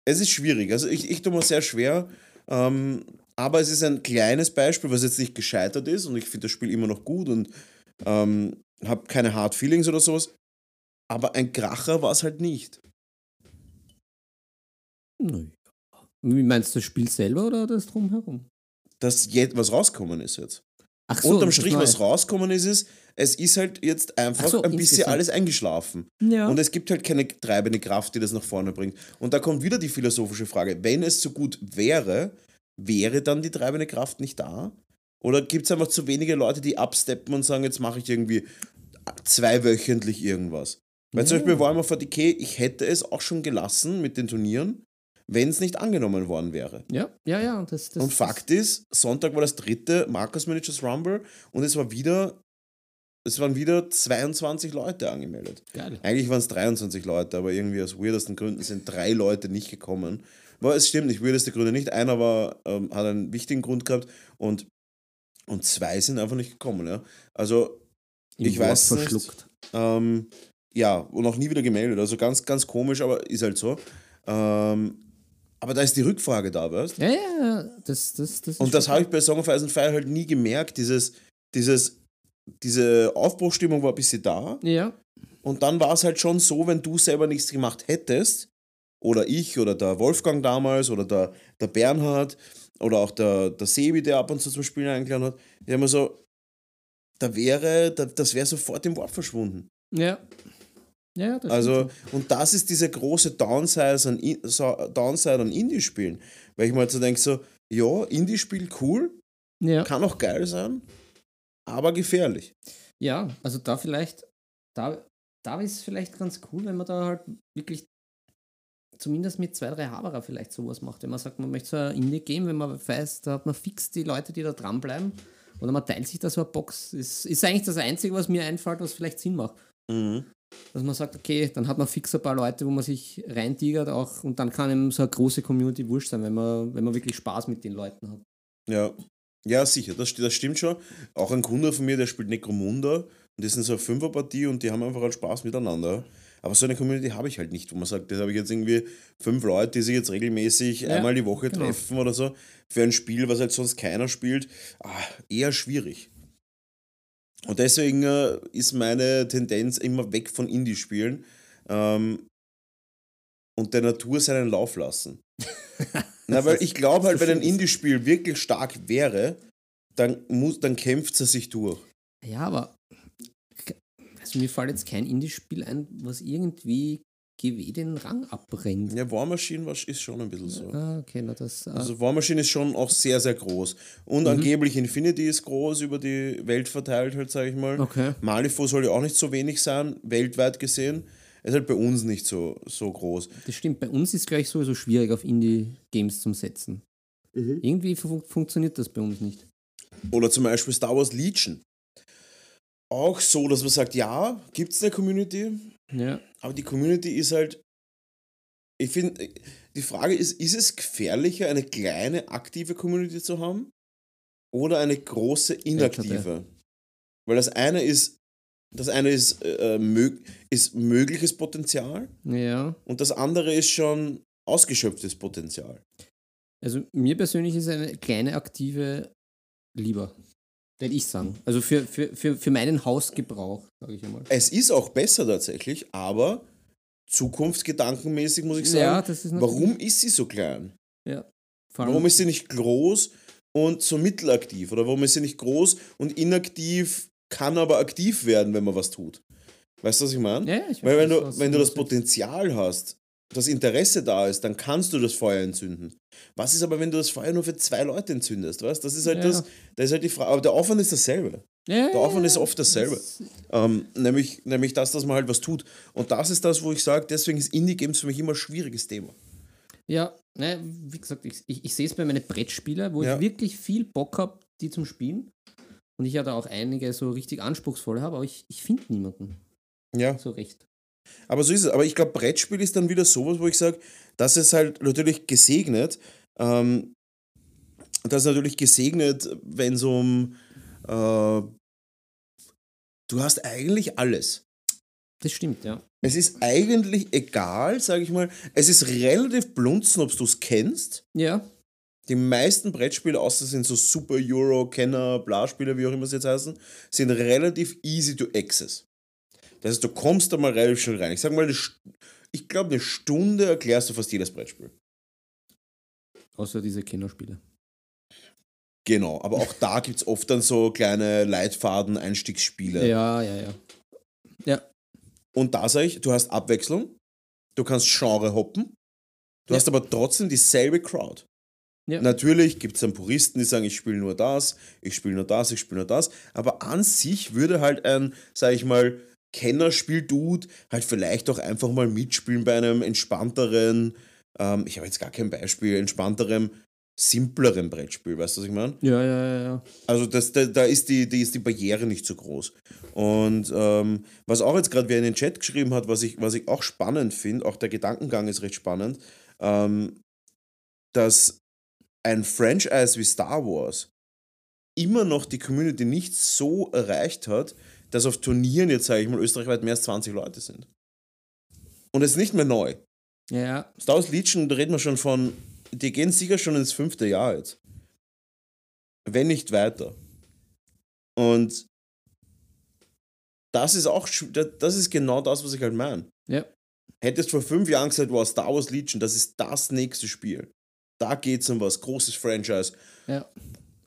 es ist schwierig. Also ich, ich tue mir sehr schwer. Ähm, aber es ist ein kleines Beispiel, was jetzt nicht gescheitert ist und ich finde das Spiel immer noch gut und ähm, habe keine Hard Feelings oder sowas. Aber ein Kracher war es halt nicht. Naja. Wie meinst du das Spiel selber oder das drumherum? Das jetzt, was rausgekommen ist jetzt. Ach Unterm das Strich, was rausgekommen ist, ist, es ist halt jetzt einfach Ach so, ein bisschen insgesamt. alles eingeschlafen. Ja. Und es gibt halt keine treibende Kraft, die das nach vorne bringt. Und da kommt wieder die philosophische Frage: Wenn es so gut wäre, wäre dann die treibende Kraft nicht da? Oder gibt es einfach zu wenige Leute, die absteppen und sagen, jetzt mache ich irgendwie zweiwöchentlich irgendwas? Weil zum Ja. Beispiel Warhammer 40k, ich hätte es auch schon gelassen mit den Turnieren, wenn es nicht angenommen worden wäre. Ja, ja, ja. Das, das, und Fakt ist, Sonntag war das dritte Marcus Managers Rumble und es war wieder, es waren wieder 22 Leute angemeldet. Geil. Eigentlich waren es 23 Leute, aber irgendwie aus weirdesten Gründen sind drei Leute nicht gekommen. Aber es stimmt nicht, weirdeste Gründe nicht. Einer war, ähm, hat einen wichtigen Grund gehabt und, und zwei sind einfach nicht gekommen. Ja? Also, Im ich Wort weiß nicht. verschluckt. Ähm, ja, und auch nie wieder gemeldet. Also ganz, ganz komisch, aber ist halt so. Ähm, aber da ist die Rückfrage da, weißt Ja, ja, ja. Das, das, das Und das habe ich bei Song of Ice and Fire halt nie gemerkt. Dieses, dieses, diese Aufbruchstimmung war ein bisschen da. Ja, Und dann war es halt schon so, wenn du selber nichts gemacht hättest, oder ich oder der Wolfgang damals oder der, der Bernhard oder auch der, der Sebi, der ab und zu zum Spielen eingeladen hat, die haben so, da wäre, da, das wäre sofort im Wort verschwunden. ja. Ja, das Also, und das ist diese große Downside an, Downside an Indie-Spielen. Weil ich mir halt so denke, so, ja, Indie-Spiel cool, ja. kann auch geil sein, aber gefährlich. ja, also da vielleicht, da, da ist es vielleicht ganz cool, wenn man da halt wirklich zumindest mit zwei, drei Haberer vielleicht sowas macht. Wenn man sagt, man möchte so ein Indie-Game, wenn man weiß, da hat man fix die Leute, die da dranbleiben. Oder man teilt sich da so eine Box. Ist, ist eigentlich das Einzige, was mir einfällt, was vielleicht Sinn macht. Mhm. Dass man sagt, okay, dann hat man fix ein paar Leute, wo man sich reintigert auch und dann kann einem so eine große Community wurscht sein, wenn man, wenn man wirklich Spaß mit den Leuten hat. Ja, ja sicher, das, das stimmt schon. Auch ein Kunde von mir, der spielt Necromunda und das sind so eine Fünferpartie und die haben einfach halt Spaß miteinander. Aber so eine Community habe ich halt nicht, wo man sagt, das habe ich jetzt irgendwie fünf Leute, die sich jetzt regelmäßig Ja, einmal die Woche genau. treffen oder so. Für ein Spiel, was halt sonst keiner spielt, ah, eher schwierig. Und deswegen äh, ist meine Tendenz immer weg von Indie-Spielen ähm, und der Natur seinen Lauf lassen. Na, weil ich glaube halt, wenn ein Indie-Spiel wirklich stark wäre, dann, muss, dann kämpft es sich durch. Ja, aber also mir fällt jetzt kein Indie-Spiel ein, was irgendwie GW den Rang abbrennt. Ja, War Machine ist schon ein bisschen so. Ah, okay, na das. ah, Also War Machine ist schon auch sehr, sehr groß. Und angeblich Infinity ist groß, über die Welt verteilt, halt, sage ich mal. okay. Malifaux soll ja auch nicht so wenig sein, weltweit gesehen. Ist halt bei uns nicht so, so groß. Das stimmt. Bei uns ist es gleich sowieso schwierig, auf Indie-Games zu setzen. Irgendwie fun funktioniert das bei uns nicht. Oder zum Beispiel Star Wars Legion. Auch so, dass man sagt, ja, gibt es eine Community, Ja. aber die Community ist halt. Ich finde, die Frage ist, ist es gefährlicher, eine kleine aktive Community zu haben oder eine große inaktive? Weil das eine ist, das eine ist, äh, mög ist mögliches Potenzial Ja. und das andere ist schon ausgeschöpftes Potenzial. Also mir persönlich ist eine kleine aktive lieber. Würde ich sagen. Also für, für, für, für meinen Hausgebrauch, sage ich einmal. Es ist auch besser tatsächlich, aber zukunftsgedankenmäßig muss ich sagen, Ja, ist warum ist sie so klein? Ja. Warum ist sie nicht groß und so mittelaktiv? Oder warum ist sie nicht groß und inaktiv, kann aber aktiv werden, wenn man was tut? Weißt du, was ich meine? ja, ich Weil wenn du, wenn du das. Potenzial hast, das Interesse da ist, dann kannst du das Feuer entzünden. Was ist aber, wenn du das Feuer nur für zwei Leute entzündest? Weißt? Das ist halt Ja. das, das ist halt die Frage. Aber der Aufwand ist dasselbe. Ja, Der Aufwand ist oft dasselbe. das- Ähm, nämlich, nämlich das, dass man halt was tut. Und das ist das, wo ich sage, deswegen ist Indie-Games für mich immer ein schwieriges Thema. Ja, ne, wie gesagt, ich, ich, ich sehe es bei meinen Brettspielen, wo Ja. ich wirklich viel Bock habe, die zum Spielen. Und ich ja da auch einige so richtig anspruchsvoll habe, aber ich, ich finde niemanden Ja. so recht. Aber so ist es. Aber ich glaube, Brettspiel ist dann wieder sowas, wo ich sage, das ist halt natürlich gesegnet. Ähm, das ist natürlich gesegnet, wenn es um. Äh, du hast eigentlich alles. Das stimmt, ja. Es ist eigentlich egal, sage ich mal. Es ist relativ blunzen, ob du es kennst. Ja, Die meisten Brettspiele, außer sind so Super Euro, Kenner, Bla-Spiele, wie auch immer sie jetzt heißen, sind relativ easy to access. Das heißt, du kommst da mal relativ schnell rein. Ich sag mal, eine ich glaube, eine Stunde erklärst du fast jedes Brettspiel. außer diese Kennerspiele. Genau, aber auch da gibt es oft dann so kleine Leitfaden, Einstiegsspiele. Ja, ja, ja. Ja, Und da sage ich, du hast Abwechslung, du kannst Genre hoppen, du Ja. hast aber trotzdem dieselbe Crowd. Ja. Natürlich gibt es dann Puristen, die sagen, ich spiele nur das, ich spiele nur das, ich spiele nur das. Aber an sich würde halt ein, sag ich mal, Kennerspiel-Dude halt vielleicht auch einfach mal mitspielen bei einem entspannteren ähm, ich habe jetzt gar kein Beispiel, entspannterem, simplerem Brettspiel, weißt du, was ich meine? Ja, ja, ja, ja. Also das, da, da ist, die, die ist die Barriere nicht so groß. Und ähm, was auch jetzt gerade wer in den Chat geschrieben hat, was ich, was ich auch spannend finde, auch der Gedankengang ist recht spannend, ähm, dass ein Franchise wie Star Wars immer noch die Community nicht so erreicht hat, dass auf Turnieren jetzt, sage ich mal, österreichweit mehr als 20 Leute sind. Und es ist nicht mehr neu. Ja, Star Wars Legion, da reden wir schon von, die gehen sicher schon ins fünfte Jahr jetzt. Wenn nicht weiter. Und das ist auch, das ist genau das, was ich halt meine. ja. Hättest vor fünf Jahren gesagt, wow, Star Wars Legion, das ist das nächste Spiel. Da geht es um was, großes Franchise, ja.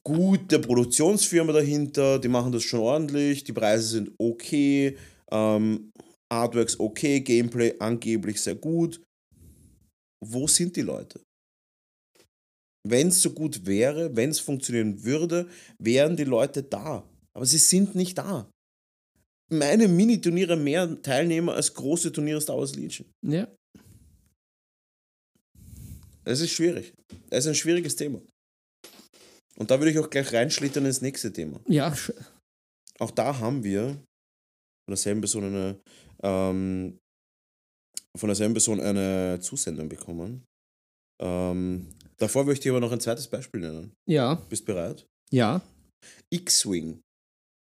Gute Produktionsfirma dahinter, die machen das schon ordentlich, die Preise sind okay, ähm, Artworks okay, Gameplay angeblich sehr gut. Wo sind die Leute? Wenn es so gut wäre, wenn es funktionieren würde, wären die Leute da. Aber sie sind nicht da. Meine Mini-Turniere mehr Teilnehmer als große Turniere Star Wars Legion. ja. Es ist schwierig. Es ist ein schwieriges Thema. Und da würde ich auch gleich reinschlittern ins nächste Thema. Ja, Auch da haben wir von derselben Person eine, ähm, von derselben Person eine Zusendung bekommen. Ähm, davor möchte ich aber noch ein zweites Beispiel nennen. ja, Bist bereit? ja. X-Wing.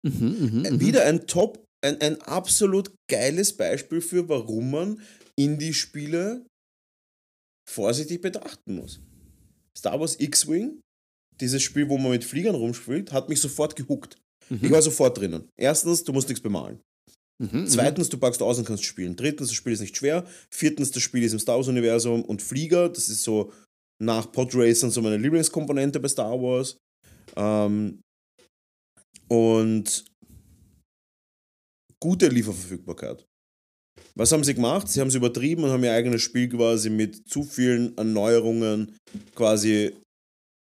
Mhm, mhm, mhm. Wieder ein Top, ein, ein absolut geiles Beispiel für, warum man Indie-Spiele vorsichtig betrachten muss. Star Wars X-Wing, dieses Spiel, wo man mit Fliegern rumspielt, hat mich sofort gehuckt. Ich war sofort drinnen. Erstens, du musst nichts bemalen. Mhm, mhm. Zweitens, du packst aus und kannst spielen. Drittens, das Spiel ist nicht schwer. Viertens, das Spiel ist im Star Wars-Universum und Flieger, das ist so nach Podracern so meine Lieblingskomponente bei Star Wars. Ähm, und gute Lieferverfügbarkeit. Was haben sie gemacht? Sie haben es übertrieben und haben ihr eigenes Spiel quasi mit zu vielen Erneuerungen quasi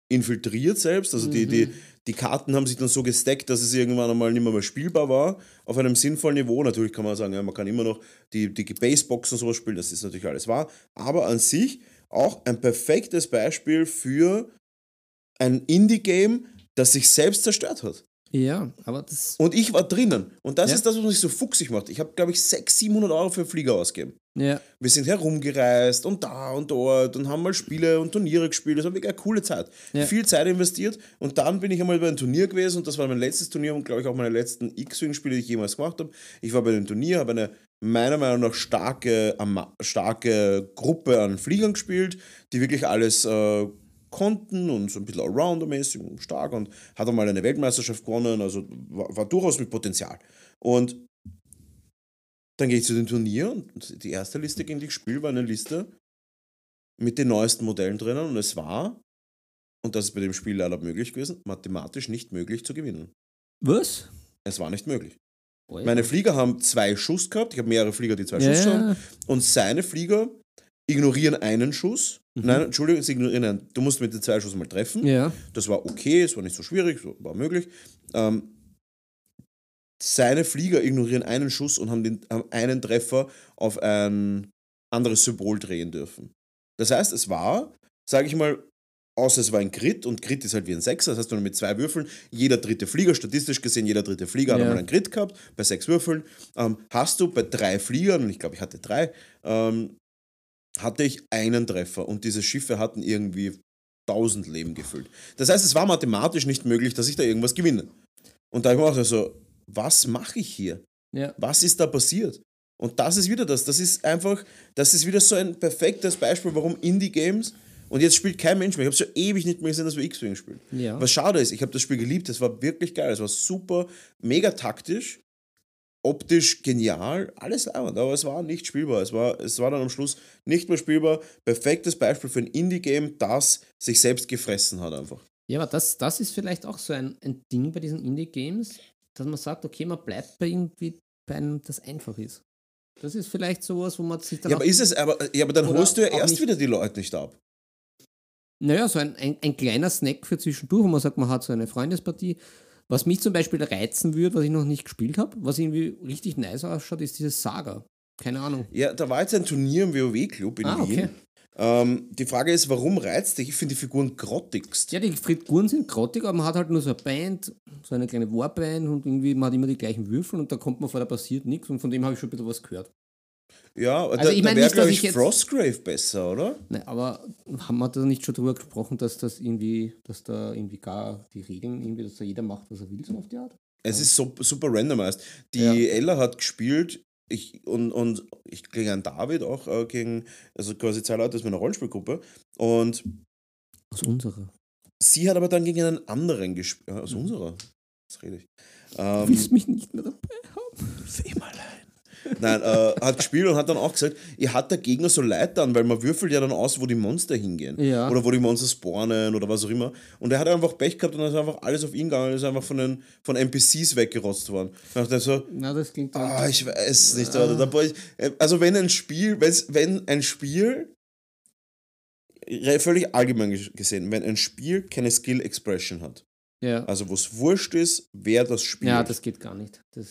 infiltriert selbst. Also die, Mhm. die, die Karten haben sich dann so gesteckt, dass es irgendwann einmal nicht mehr, mehr spielbar war. Auf einem sinnvollen Niveau. Natürlich kann man sagen, ja, man kann immer noch die, die Baseboxen und sowas spielen, das ist natürlich alles wahr. Aber an sich auch ein perfektes Beispiel für ein Indie-Game, das sich selbst zerstört hat. Ja, aber das. Und ich war drinnen. Und das Ja. ist das, was mich so fuchsig macht. Ich habe, glaube ich, 600, 700 Euro für Flieger ausgegeben. Ja, Wir sind herumgereist und da und dort und haben mal Spiele und Turniere gespielt. Das war wirklich eine coole Zeit. Ja. Viel Zeit investiert und dann bin ich einmal bei einem Turnier gewesen und das war mein letztes Turnier und glaube ich auch meine letzten X-Wing-Spiele, die ich jemals gemacht habe. Ich war bei dem Turnier, habe eine meiner Meinung nach starke, starke Gruppe an Fliegern gespielt, die wirklich alles äh, konnten und so ein bisschen Allrounder-mäßig und stark und hat einmal eine Weltmeisterschaft gewonnen, also war, war durchaus mit Potenzial. Und dann gehe ich zu dem Turnier und die erste Liste, gegen die ich spiele, war eine Liste mit den neuesten Modellen drinnen und es war, und das ist bei dem Spiel leider möglich gewesen, mathematisch nicht möglich zu gewinnen. was? Es war nicht möglich. Oh, ja. Meine Flieger haben zwei Schuss gehabt, ich habe mehrere Flieger, die zwei ja, Schuss haben, ja. und seine Flieger ignorieren einen Schuss. Mhm. Nein, Entschuldigung, sie ignorieren. Du musst mit den zwei Schuss mal treffen. ja. Das war okay, es war nicht so schwierig, war möglich. Ähm, seine Flieger ignorieren einen Schuss und haben, den, haben einen Treffer auf ein anderes Symbol drehen dürfen. Das heißt, es war, sage ich mal, außer es war ein Crit und Crit ist halt wie ein Sechser, das heißt, du mit zwei Würfeln, jeder dritte Flieger, statistisch gesehen, jeder dritte Flieger hat Ja. einmal einen Crit gehabt, bei sechs Würfeln. Ähm, hast du bei drei Fliegern, und ich glaube, ich hatte drei, ähm, hatte ich einen Treffer und diese Schiffe hatten irgendwie 1000 Leben gefüllt. Das heißt, es war mathematisch nicht möglich, dass ich da irgendwas gewinne. Und da habe ich so, was mache ich hier? ja. Was ist da passiert? Und das ist wieder das. Das ist einfach, das ist wieder so ein perfektes Beispiel, warum Indie-Games, und jetzt spielt kein Mensch mehr. Ich habe schon ewig nicht mehr gesehen, dass wir X-Wing spielen. Ja. Was schade ist, ich habe das Spiel geliebt, es war wirklich geil, es war super, mega taktisch, optisch genial, alles leibend, aber es war nicht spielbar. Es war, es war dann am Schluss nicht mehr spielbar. Perfektes Beispiel für ein Indie-Game, das sich selbst gefressen hat einfach. Ja, aber das, das ist vielleicht auch so ein, ein Ding bei diesen Indie-Games, dass man sagt, okay, man bleibt bei irgendwie bei einem, das einfach ist. Das ist vielleicht sowas, wo man sich dann Ja, aber ist es, aber, ja, aber dann holst du ja erst wieder die Leute nicht ab. naja, so ein, ein, ein kleiner Snack für zwischendurch, wo man sagt, man hat so eine Freundespartie. Was mich zum Beispiel reizen würde, was ich noch nicht gespielt habe, was irgendwie richtig nice ausschaut, ist dieses Saga. Keine Ahnung. Ja, da war jetzt ein Turnier im WoW-Club in Ah, Wien. okay. Ähm, die Frage ist, warum reizt dich? Ich finde die Figuren grottigst. Ja, die Figuren sind grottig, aber man hat halt nur so eine Band, so eine kleine Warband und irgendwie man hat immer die gleichen Würfel und da kommt man vor, da passiert nichts und von dem habe ich schon ein bisschen was gehört. Ja, Also da, ich da mein wäre, glaube ich ich, Frostgrave besser, oder? Ne, aber haben wir da nicht schon drüber gesprochen, dass das irgendwie, dass da irgendwie gar die Regeln irgendwie, dass da jeder macht, was er will, so auf die Art? Es ist so, super randomized. Die Ja. Ella hat gespielt ich, und, und ich gegen einen David auch, äh, gegen, also quasi zwei Leute aus meiner Rollenspielgruppe. Und Aus unserer. sie hat aber dann gegen einen anderen gespielt. Aus unserer. Was rede ich? Du Ähm, willst mich nicht mehr dabei haben. Fem allein. Nein, äh, hat gespielt und hat dann auch gesagt, ihr hat der Gegner so leid dann, weil man würfelt ja dann aus, wo die Monster hingehen. Ja. Oder wo die Monster spawnen oder was auch immer. Und er hat einfach Pech gehabt und dann ist einfach alles auf ihn gegangen und ist einfach von den von NPCs weggerotzt worden. Und ich dachte so, Na, das klingt ah, ich weiß nicht. Oder, da, boah, ich- also wenn ein Spiel, wenn ein Spiel, völlig allgemein ges- gesehen, wenn ein Spiel keine Skill Expression hat, ja. also wo es wurscht ist, wer das spielt, ja, das geht gar nicht. Das,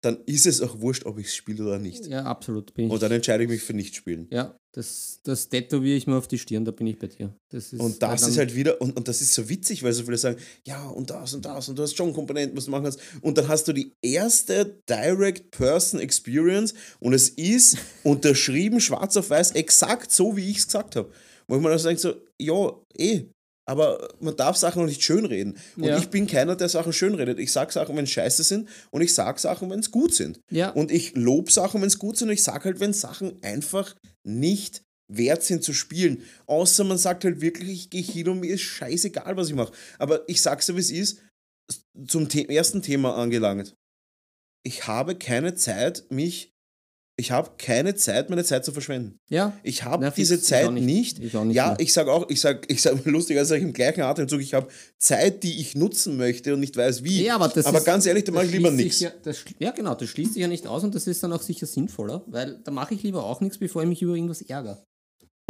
dann ist es auch wurscht, ob ich es spiele oder nicht. ja, absolut. Bin Und dann entscheide ich mich für nicht spielen. ja, das, das tätowiere ich mir auf die Stirn, da bin ich bei dir. Das Und das ist halt wieder, und, und das ist so witzig, weil so viele sagen, ja, und das und das, und du hast schon Komponenten, was du machen kannst. Und dann hast du die erste Direct-Person-Experience und es ist unterschrieben, schwarz auf weiß, exakt so, wie ich es gesagt habe. Wo ich mir dann so denke, so, ja, eh, aber man darf Sachen noch nicht schönreden. Und Ja. ich bin keiner, der Sachen schönredet. Ich sage Sachen, wenn es scheiße sind und ich sage Sachen, wenn es gut sind. Ja. Und ich lobe Sachen, wenn es gut sind und ich sage halt, wenn Sachen einfach nicht wert sind zu spielen. Außer man sagt halt wirklich, ich gehe hin und mir ist scheißegal, was ich mache. Aber ich sag's dir, wie es ist, zum The ersten Thema angelangt. Ich habe keine Zeit, mich, ich habe keine Zeit, meine Zeit zu verschwenden. ja. Ich habe diese Zeit nicht. nicht. Ich auch nicht ja, mehr. ich sage auch, ich sage, ich sage lustiger sage ich im gleichen Atemzug, ich habe Zeit, die ich nutzen möchte und nicht weiß wie. Ja, aber das aber ist- ganz ehrlich, da mache ich lieber nichts. Ja, ja, genau, das schließt sich ja nicht aus und das ist dann auch sicher sinnvoller, weil da mache ich lieber auch nichts, bevor ich mich über irgendwas ärgere.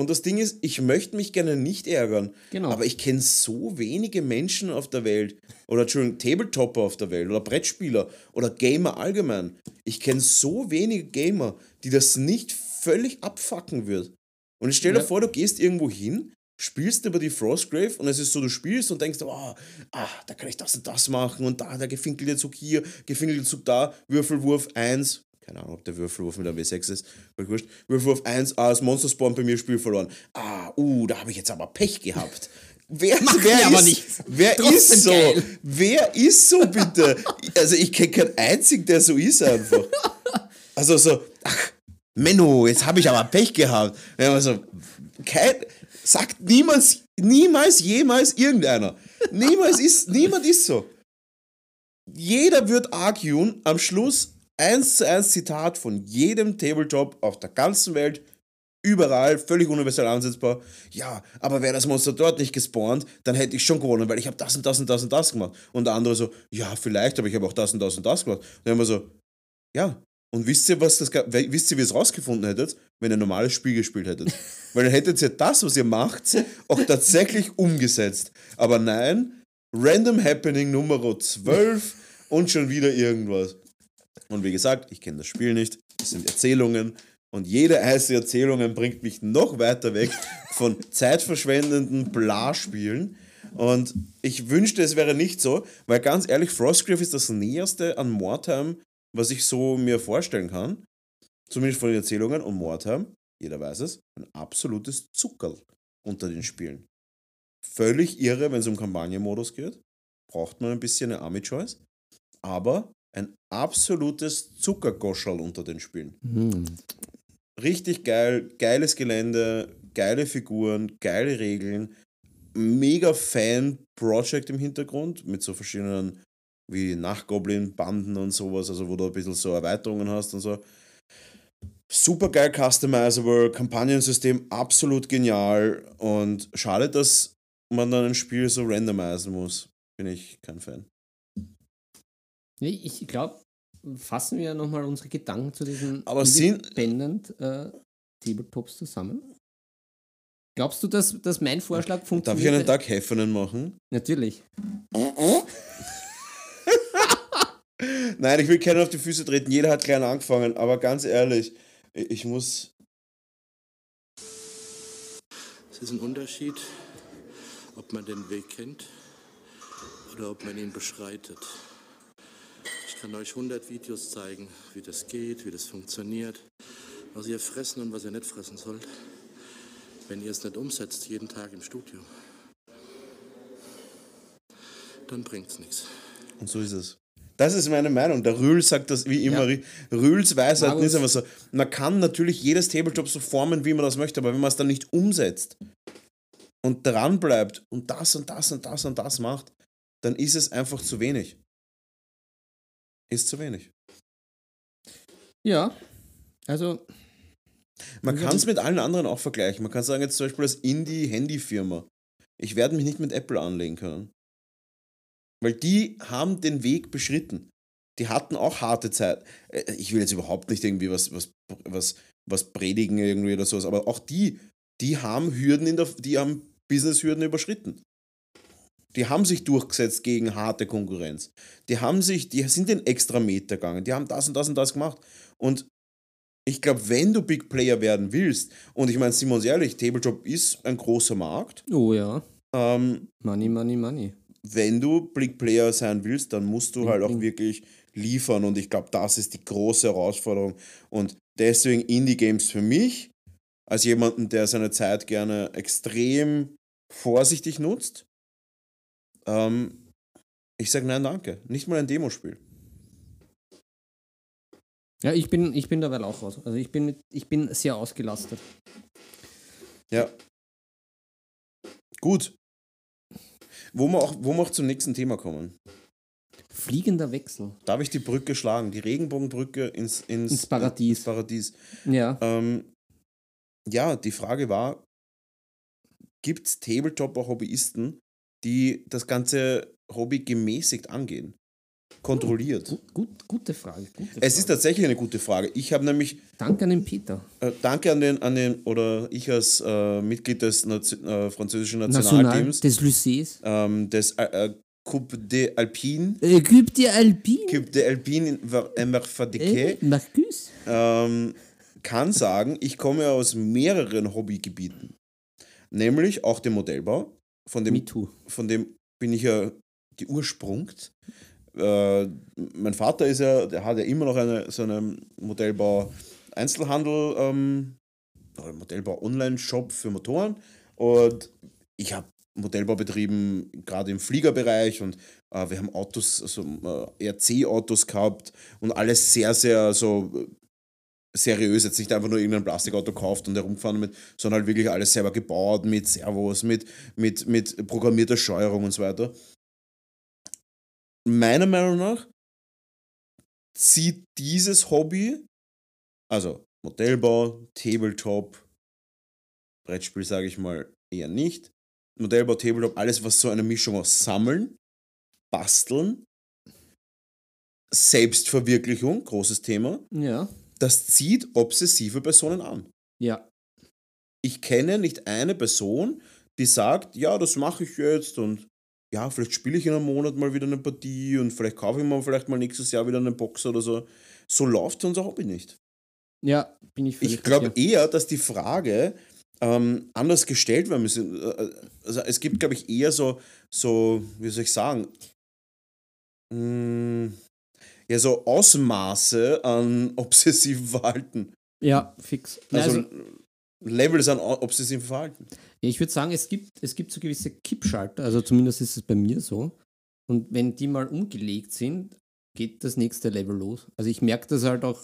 Und das Ding ist, ich möchte mich gerne nicht ärgern. Genau. Aber ich kenne so wenige Menschen auf der Welt, oder Entschuldigung, Tabletopper auf der Welt, oder Brettspieler, oder Gamer allgemein. Ich kenne so wenige Gamer, die das nicht völlig abfacken wird. Und ich stell dir Ja. vor, du gehst irgendwo hin, spielst über die Frostgrave und es ist so, du spielst und denkst, oh, ah, da kann ich das und das machen und da, der gefinkelte Zug hier, gefinkelte Zug da, Würfelwurf 1. Keine Ahnung, ob der Würfelwurf mit einem W6 ist. Völlig wurscht. Würfelwurf 1, ah, das Monster Spawn bei mir Spiel verloren. Ah, uh, da habe ich jetzt aber Pech gehabt. Wer, wer, ist, aber nichts. wer Trotzdem ist so? geil. Wer ist so bitte? Also ich kenne keinen einzigen, der so ist einfach. Also so, ach, Menno, jetzt habe ich aber Pech gehabt. Also, kein, sagt niemals, niemals, jemals irgendeiner. Niemals ist, niemand ist so. Jeder wird arguen, am Schluss eins zu eins Zitat von jedem Tabletop auf der ganzen Welt, überall, völlig universell ansetzbar. Ja, aber wäre das Monster dort nicht gespawnt, dann hätte ich schon gewonnen, weil ich habe das und das und das und das gemacht. Und der andere so, ja, vielleicht, aber ich habe auch das und das und das gemacht. Und dann haben wir so, ja. Und wisst ihr, was das, wisst ihr, wie ihr es rausgefunden hättet, wenn ihr ein normales Spiel gespielt hättet? Weil dann hättet ihr das, was ihr macht, auch tatsächlich umgesetzt. Aber nein, Random Happening Nummer 12 und schon wieder irgendwas. Und wie gesagt, ich kenne das Spiel nicht. Es sind Erzählungen. Und jede einzelne Erzählung bringt mich noch weiter weg von zeitverschwendenden Bla-Spielen. Und ich wünschte, es wäre nicht so, weil ganz ehrlich, Frostgrave ist das Näherste an Mordheim, was ich so mir vorstellen kann. Zumindest von den Erzählungen. Und Mordheim, jeder weiß es, ein absolutes Zuckerl unter den Spielen. Völlig irre, wenn es um Kampagnenmodus geht. Braucht man ein bisschen eine Army-Choice. Aber ein absolutes Zuckergoscherl unter den Spielen. Hm. Richtig geil, geiles Gelände, geile Figuren, geile Regeln, mega Fan-Project im Hintergrund mit so verschiedenen wie Nachtgoblin-Banden und sowas, also wo du ein bisschen so Erweiterungen hast und so. Super geil customizable, Kampagnensystem absolut genial und schade, dass man dann ein Spiel so randomisieren muss. Bin ich kein Fan. Nee, ich glaube, fassen wir nochmal unsere Gedanken zu diesen Aber Independent äh, Tabletops zusammen. Glaubst du, dass, dass mein Vorschlag Darf funktioniert? ich einen Tag Heffernen machen? Natürlich. Nein, ich will keinen auf die Füße treten. Jeder hat klein angefangen, aber ganz ehrlich, ich ich muss. Es ist ein Unterschied, ob man den Weg kennt oder ob man ihn beschreitet. Ich kann euch 100 Videos zeigen, wie das geht, wie das funktioniert, was ihr fressen und was ihr nicht fressen sollt, wenn ihr es nicht umsetzt, jeden Tag im Studio. Dann bringt es nichts. Und so ist es. Das ist meine Meinung. Der Rühl sagt das wie immer. Ja. Rühls Weisheit ist einfach so. Man kann natürlich jedes Tabletop so formen, wie man das möchte, aber wenn man es dann nicht umsetzt und dran bleibt und das und das und das und das macht, dann ist es einfach zu wenig. Ist zu wenig. Ja, also Man kann es mit allen anderen auch vergleichen. Man kann sagen, jetzt zum Beispiel als Indie-Handy-Firma. Ich werde mich nicht mit Apple anlegen können. Weil die haben den Weg beschritten. Die hatten auch harte Zeit. Äh, Ich will jetzt überhaupt nicht irgendwie was, was, was, was predigen irgendwie oder sowas, aber auch die, die haben Hürden in der, die haben Business-Hürden überschritten. Die haben sich durchgesetzt gegen harte Konkurrenz. Die haben sich, die sind den extra Meter gegangen. Die haben das und das und das gemacht. Und ich glaube, wenn du Big Player werden willst, und ich meine, sind wir uns ehrlich, Tabletop ist ein großer Markt, oh ja, ähm, Money, Money, Money. wenn du Big Player sein willst, dann musst du Bling, halt auch wirklich liefern und ich glaube, das ist die große Herausforderung und deswegen Indie-Games für mich, als jemanden, der seine Zeit gerne extrem vorsichtig nutzt, ähm, ich sage nein, danke. Nicht mal ein Demospiel. Ja, ich bin, ich bin dabei auch raus. Also ich bin, mit, ich bin sehr ausgelastet. Ja. Gut. Wo wir, auch, wo wir auch zum nächsten Thema kommen. Fliegender Wechsel Darf ich die Brücke schlagen? Die Regenbogenbrücke ins, ins, ins Paradies. ins Paradies. Ja, Ähm, ja, die Frage war, gibt es Tabletopper-Hobbyisten, die das ganze Hobby gemäßigt angehen? Kontrolliert? gut, gut, gute Frage. Gute Es ist Frage. tatsächlich eine gute Frage. Ich habe nämlich, Danke an den Peter. äh, danke an den, an den, oder ich als äh, Mitglied des Nation, äh, französischen National Nationalteams, des Lycées. ähm, des äh, äh, Coupe de Alpine, Äh, Coupe de Alpine. Coupe de Alpine in Äh, Verfadiquet, Marcus. ähm, kann sagen, ich komme aus mehreren Hobbygebieten. Nämlich auch dem Modellbau. Von dem, von dem bin ich ja geursprungt. Äh, mein Vater ist ja, der hat ja immer noch eine, so einen Modellbau-Einzelhandel, ähm, Modellbau-Online-Shop für Motoren. Und ich habe Modellbau betrieben, gerade im Fliegerbereich und äh, wir haben Autos, also äh, RC-Autos gehabt und alles sehr, sehr so seriös, jetzt nicht einfach nur irgendein Plastikauto kauft und herumgefahren mit, sondern halt wirklich alles selber gebaut, mit Servos, mit, mit, mit programmierter Steuerung und so weiter. Meiner Meinung nach zieht dieses Hobby, also Modellbau, Tabletop, Brettspiel sage ich mal eher nicht, Modellbau, Tabletop, alles was so eine Mischung aus Sammeln, Basteln, Selbstverwirklichung, großes Thema, Ja. Das zieht obsessive Personen an. Ja. Ich kenne nicht eine Person, die sagt, ja, das mache ich jetzt und ja, vielleicht spiele ich in einem Monat mal wieder eine Partie und vielleicht kaufe ich mir vielleicht mal nächstes Jahr wieder eine Box oder so. So läuft unser Hobby nicht. Ja, bin ich völlig Ich glaube eher, dass die Frage ähm, anders gestellt werden müssen. Also es gibt, glaube ich, eher so, so, wie soll ich sagen, mh, ja, so Ausmaße an obsessivem Verhalten. Ja, fix. Also, also, Levels an obsessivem Verhalten. Ich würde sagen, es gibt, es gibt so gewisse Kippschalter, also zumindest ist es bei mir so. Und wenn die mal umgelegt sind, geht das nächste Level los. Also ich merke das halt auch,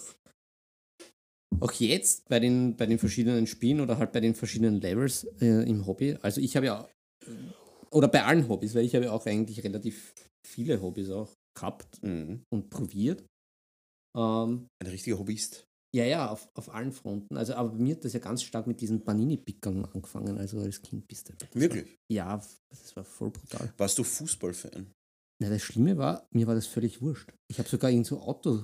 auch jetzt bei den, bei den verschiedenen Spielen oder halt bei den verschiedenen Levels äh, im Hobby. Also ich habe ja, oder bei allen Hobbys, weil ich habe ja auch eigentlich relativ viele Hobbys auch gehabt Mhm. und probiert. Ähm, Ein richtiger Hobbyist. ja, ja, auf, auf allen Fronten. Also, aber bei mir hat das ja ganz stark mit diesen Panini-Pickern angefangen. Also als Kind bist du. das war- Wirklich? Ja, das war voll brutal. Warst du Fußballfan? Na, das Schlimme war, mir war das völlig wurscht. Ich habe sogar irgend so Autos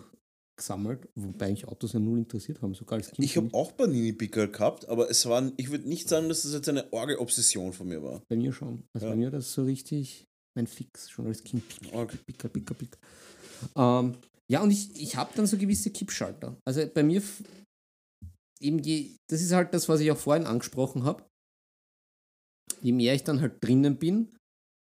gesammelt, wobei mich Autos ja null interessiert haben, sogar als Kind. Ich habe auch Panini-Picker gehabt, aber es war, ich würde nicht sagen, dass das jetzt eine Orgel-Obsession von mir war. Bei mir schon. Also Ja. bei mir war das so richtig mein Fix, schon als Kind. Picker, picker, picker. Ähm, ja, und ich, ich habe dann so gewisse Kippschalter. Also bei mir eben je, das ist halt das, was ich auch vorhin angesprochen habe. je mehr ich dann halt drinnen bin,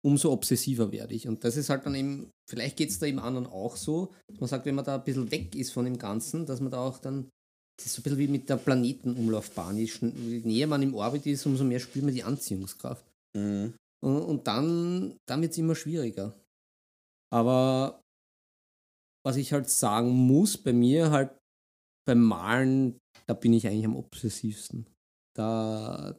umso obsessiver werde ich. Und das ist halt dann eben, vielleicht geht es da eben anderen auch so, dass man sagt, wenn man da ein bisschen weg ist von dem Ganzen, dass man da auch dann, das ist so ein bisschen wie mit der Planetenumlaufbahn, je, je näher man im Orbit ist, umso mehr spürt man die Anziehungskraft. Mhm. Und, und dann, dann wird es immer schwieriger. Aber was ich halt sagen muss, bei mir halt beim Malen, da bin ich eigentlich am obsessivsten. Da,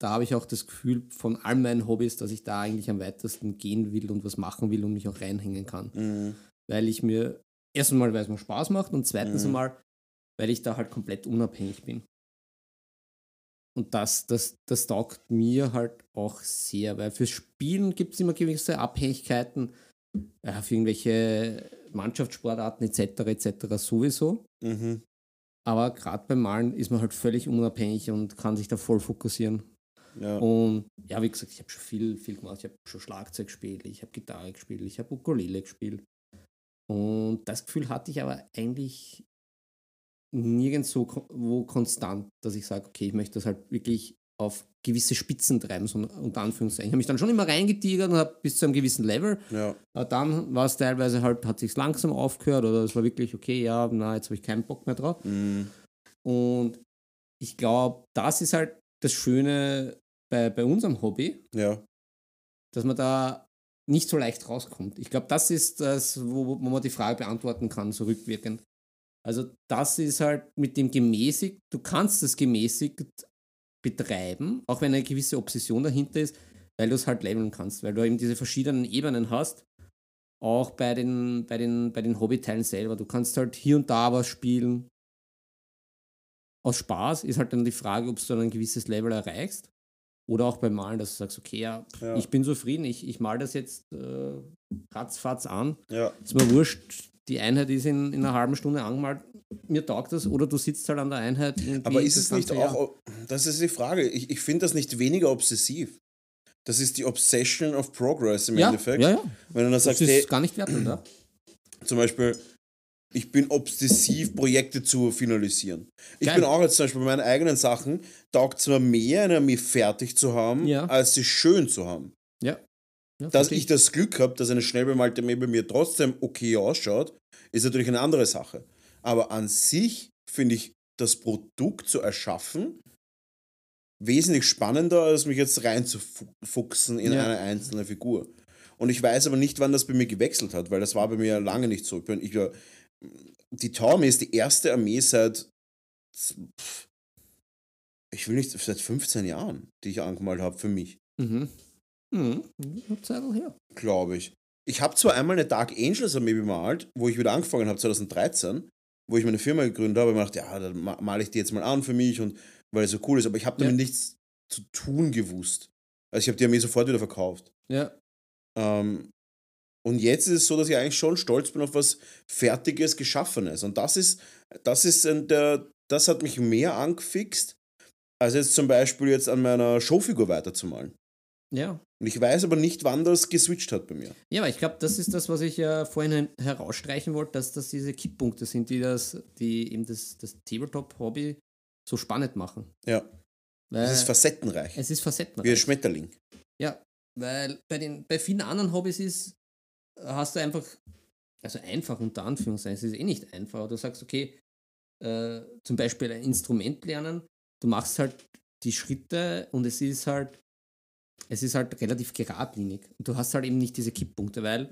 da habe ich auch das Gefühl von all meinen Hobbys, dass ich da eigentlich am weitesten gehen will und was machen will und mich auch reinhängen kann. Mhm. Weil ich mir, erstens mal, weil es mir Spaß macht und zweitens Mhm. einmal, weil ich da halt komplett unabhängig bin. Und das, das, das taugt mir halt auch sehr, weil fürs Spielen gibt es immer gewisse Abhängigkeiten, ja, für irgendwelche Mannschaftssportarten etc. etc. sowieso. Mhm. Aber gerade beim Malen ist man halt völlig unabhängig und kann sich da voll fokussieren. Ja. Und ja, wie gesagt, ich habe schon viel, viel gemacht. Ich habe schon Schlagzeug gespielt, ich habe Gitarre gespielt, ich habe Ukulele gespielt. Und das Gefühl hatte ich aber eigentlich nirgendwo wo konstant, dass ich sage, okay, ich möchte das halt wirklich auf gewisse Spitzen treiben, so unter Anführungszeichen. Ich habe mich dann schon immer reingetigert und habe bis zu einem gewissen Level. ja. Aber dann war es teilweise halt, hat sich langsam aufgehört oder es war wirklich, okay, ja, na, jetzt habe ich keinen Bock mehr drauf. Mhm. Und ich glaube, das ist halt das Schöne bei, bei unserem Hobby, Ja. dass man da nicht so leicht rauskommt. Ich glaube, das ist das, wo, wo man die Frage beantworten kann, so rückwirkend. Also das ist halt mit dem gemäßigt, du kannst das gemäßigt betreiben, auch wenn eine gewisse Obsession dahinter ist, weil du es halt leveln kannst, weil du eben diese verschiedenen Ebenen hast, auch bei den, bei den, bei den Hobbyteilen selber. Du kannst halt hier und da was spielen. Aus Spaß ist halt dann die Frage, ob du dann ein gewisses Level erreichst. Oder auch beim Malen, dass du sagst, okay, ja, Ja. ich bin zufrieden, ich, ich mal das jetzt äh, ratzfatz an. Ja. Ist mir wurscht, die Einheit ist in, in einer halben Stunde angemalt, mir taugt das, oder du sitzt halt an der Einheit. Aber ist es nicht Jahr. auch, das ist die Frage, ich, ich finde das nicht weniger obsessiv. Das ist die Obsession of Progress im ja, Endeffekt. Ja, ja. Wenn du dann Das sagst, ist hey, gar nicht wertend, ja? zum Beispiel, ich bin obsessiv, Projekte zu finalisieren. Ich Geil. bin auch jetzt zum Beispiel bei meinen eigenen Sachen, taugt zwar mehr, eine Armee fertig zu haben, Ja. als sie schön zu haben. Ja. Ja Dass ich das Glück habe, dass eine schnell bemalte Armee bei mir trotzdem okay ausschaut, ist natürlich eine andere Sache. Aber an sich finde ich das Produkt zu erschaffen wesentlich spannender, als mich jetzt reinzufuchsen in Ja. eine einzelne Figur. Und ich weiß aber nicht, wann das bei mir gewechselt hat, weil das war bei mir lange nicht so. Ich bin, ich, war- die Tau-Armee ist die erste Armee seit, ich will nicht, seit 15 Jahren, die ich angemalt habe für mich Mhm. Mhm. Eine Zeit her. glaube ich. Ich habe zwar einmal eine Dark Angels Armee bemalt, wo ich wieder angefangen habe, 2013, wo ich meine Firma gegründet habe, und mir gedacht, ja, dann ma- male ich die jetzt mal an für mich und weil es so cool ist, aber ich habe damit Ja. nichts zu tun gewusst. Also ich habe die Armee sofort wieder verkauft. Ja. Ähm, und jetzt ist es so, dass ich eigentlich schon stolz bin auf was Fertiges, Geschaffenes. Und das ist, das ist ein, der, das hat mich mehr angefixt, als jetzt zum Beispiel jetzt an meiner Showfigur weiterzumalen. Ja. Und ich weiß aber nicht, wann das geswitcht hat bei mir. Ja, aber ich glaube, das ist das, was ich ja vorhin herausstreichen wollte, dass das diese Kipppunkte sind, die das, die eben das, das Tabletop-Hobby so spannend machen. Ja. Weil Es ist facettenreich. es ist Wie ein facettenreich. Schmetterling. Ja, weil bei, den, bei vielen anderen Hobbys ist, hast du einfach, also einfach unter Anführungszeichen, es ist eh nicht einfach, du sagst, okay, äh, zum Beispiel ein Instrument lernen, du machst halt die Schritte und es ist halt, es ist halt relativ geradlinig. Und du hast halt eben nicht diese Kipppunkte, weil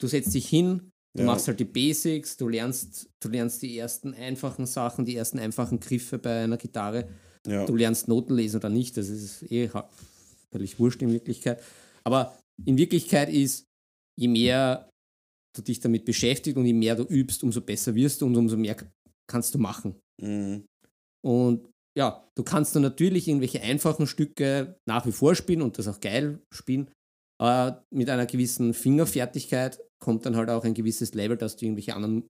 du setzt dich hin, du Ja. machst halt die Basics, du lernst, du lernst die ersten einfachen Sachen, die ersten einfachen Griffe bei einer Gitarre Ja. du lernst Noten lesen oder nicht, das ist eh völlig wurscht in Wirklichkeit. Aber in Wirklichkeit ist, je mehr du dich damit beschäftigst und je mehr du übst, umso besser wirst du und umso mehr kannst du machen. Mhm. Und ja, du kannst dann natürlich irgendwelche einfachen Stücke nach wie vor spielen und das auch geil spielen, aber mit einer gewissen Fingerfertigkeit kommt dann halt auch ein gewisses Level, dass du irgendwelche anderen,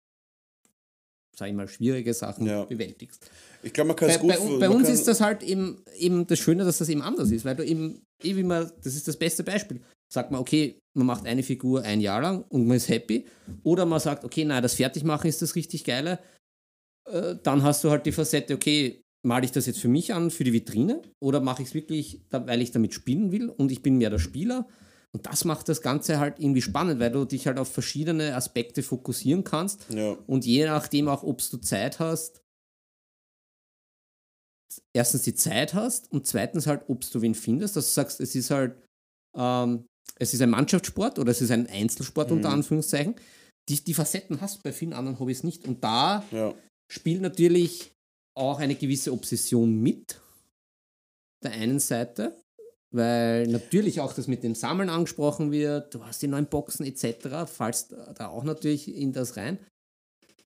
sag ich mal, schwierige Sachen Ja. bewältigst Ich glaube, man kann bei, es gut bei, bei uns ist das halt eben, eben das Schöne, dass das eben anders ist, weil du eben, eh wie man, das ist das beste Beispiel. Sagt man, okay, man macht eine Figur ein Jahr lang und man ist happy. Oder man sagt, okay, nein, das Fertigmachen ist das richtig Geile. Äh, Dann hast du halt die Facette, okay, male ich das jetzt für mich an, für die Vitrine, oder mache ich es wirklich, weil ich damit spielen will und ich bin mehr der Spieler. Und das macht das Ganze halt irgendwie spannend, weil du dich halt auf verschiedene Aspekte fokussieren kannst. Ja. Und je nachdem auch, ob du Zeit hast, erstens die Zeit hast und zweitens halt, ob du wen findest, dass du sagst, es ist halt, ähm, es ist ein Mannschaftssport oder es ist ein Einzelsport unter Anführungszeichen. Die, die Facetten hast du bei vielen anderen Hobbys nicht. Und da Ja. spielt natürlich auch eine gewisse Obsession mit der einen Seite, weil natürlich auch das mit dem Sammeln angesprochen wird, du hast die neuen Boxen etc., fallst da auch natürlich in das rein.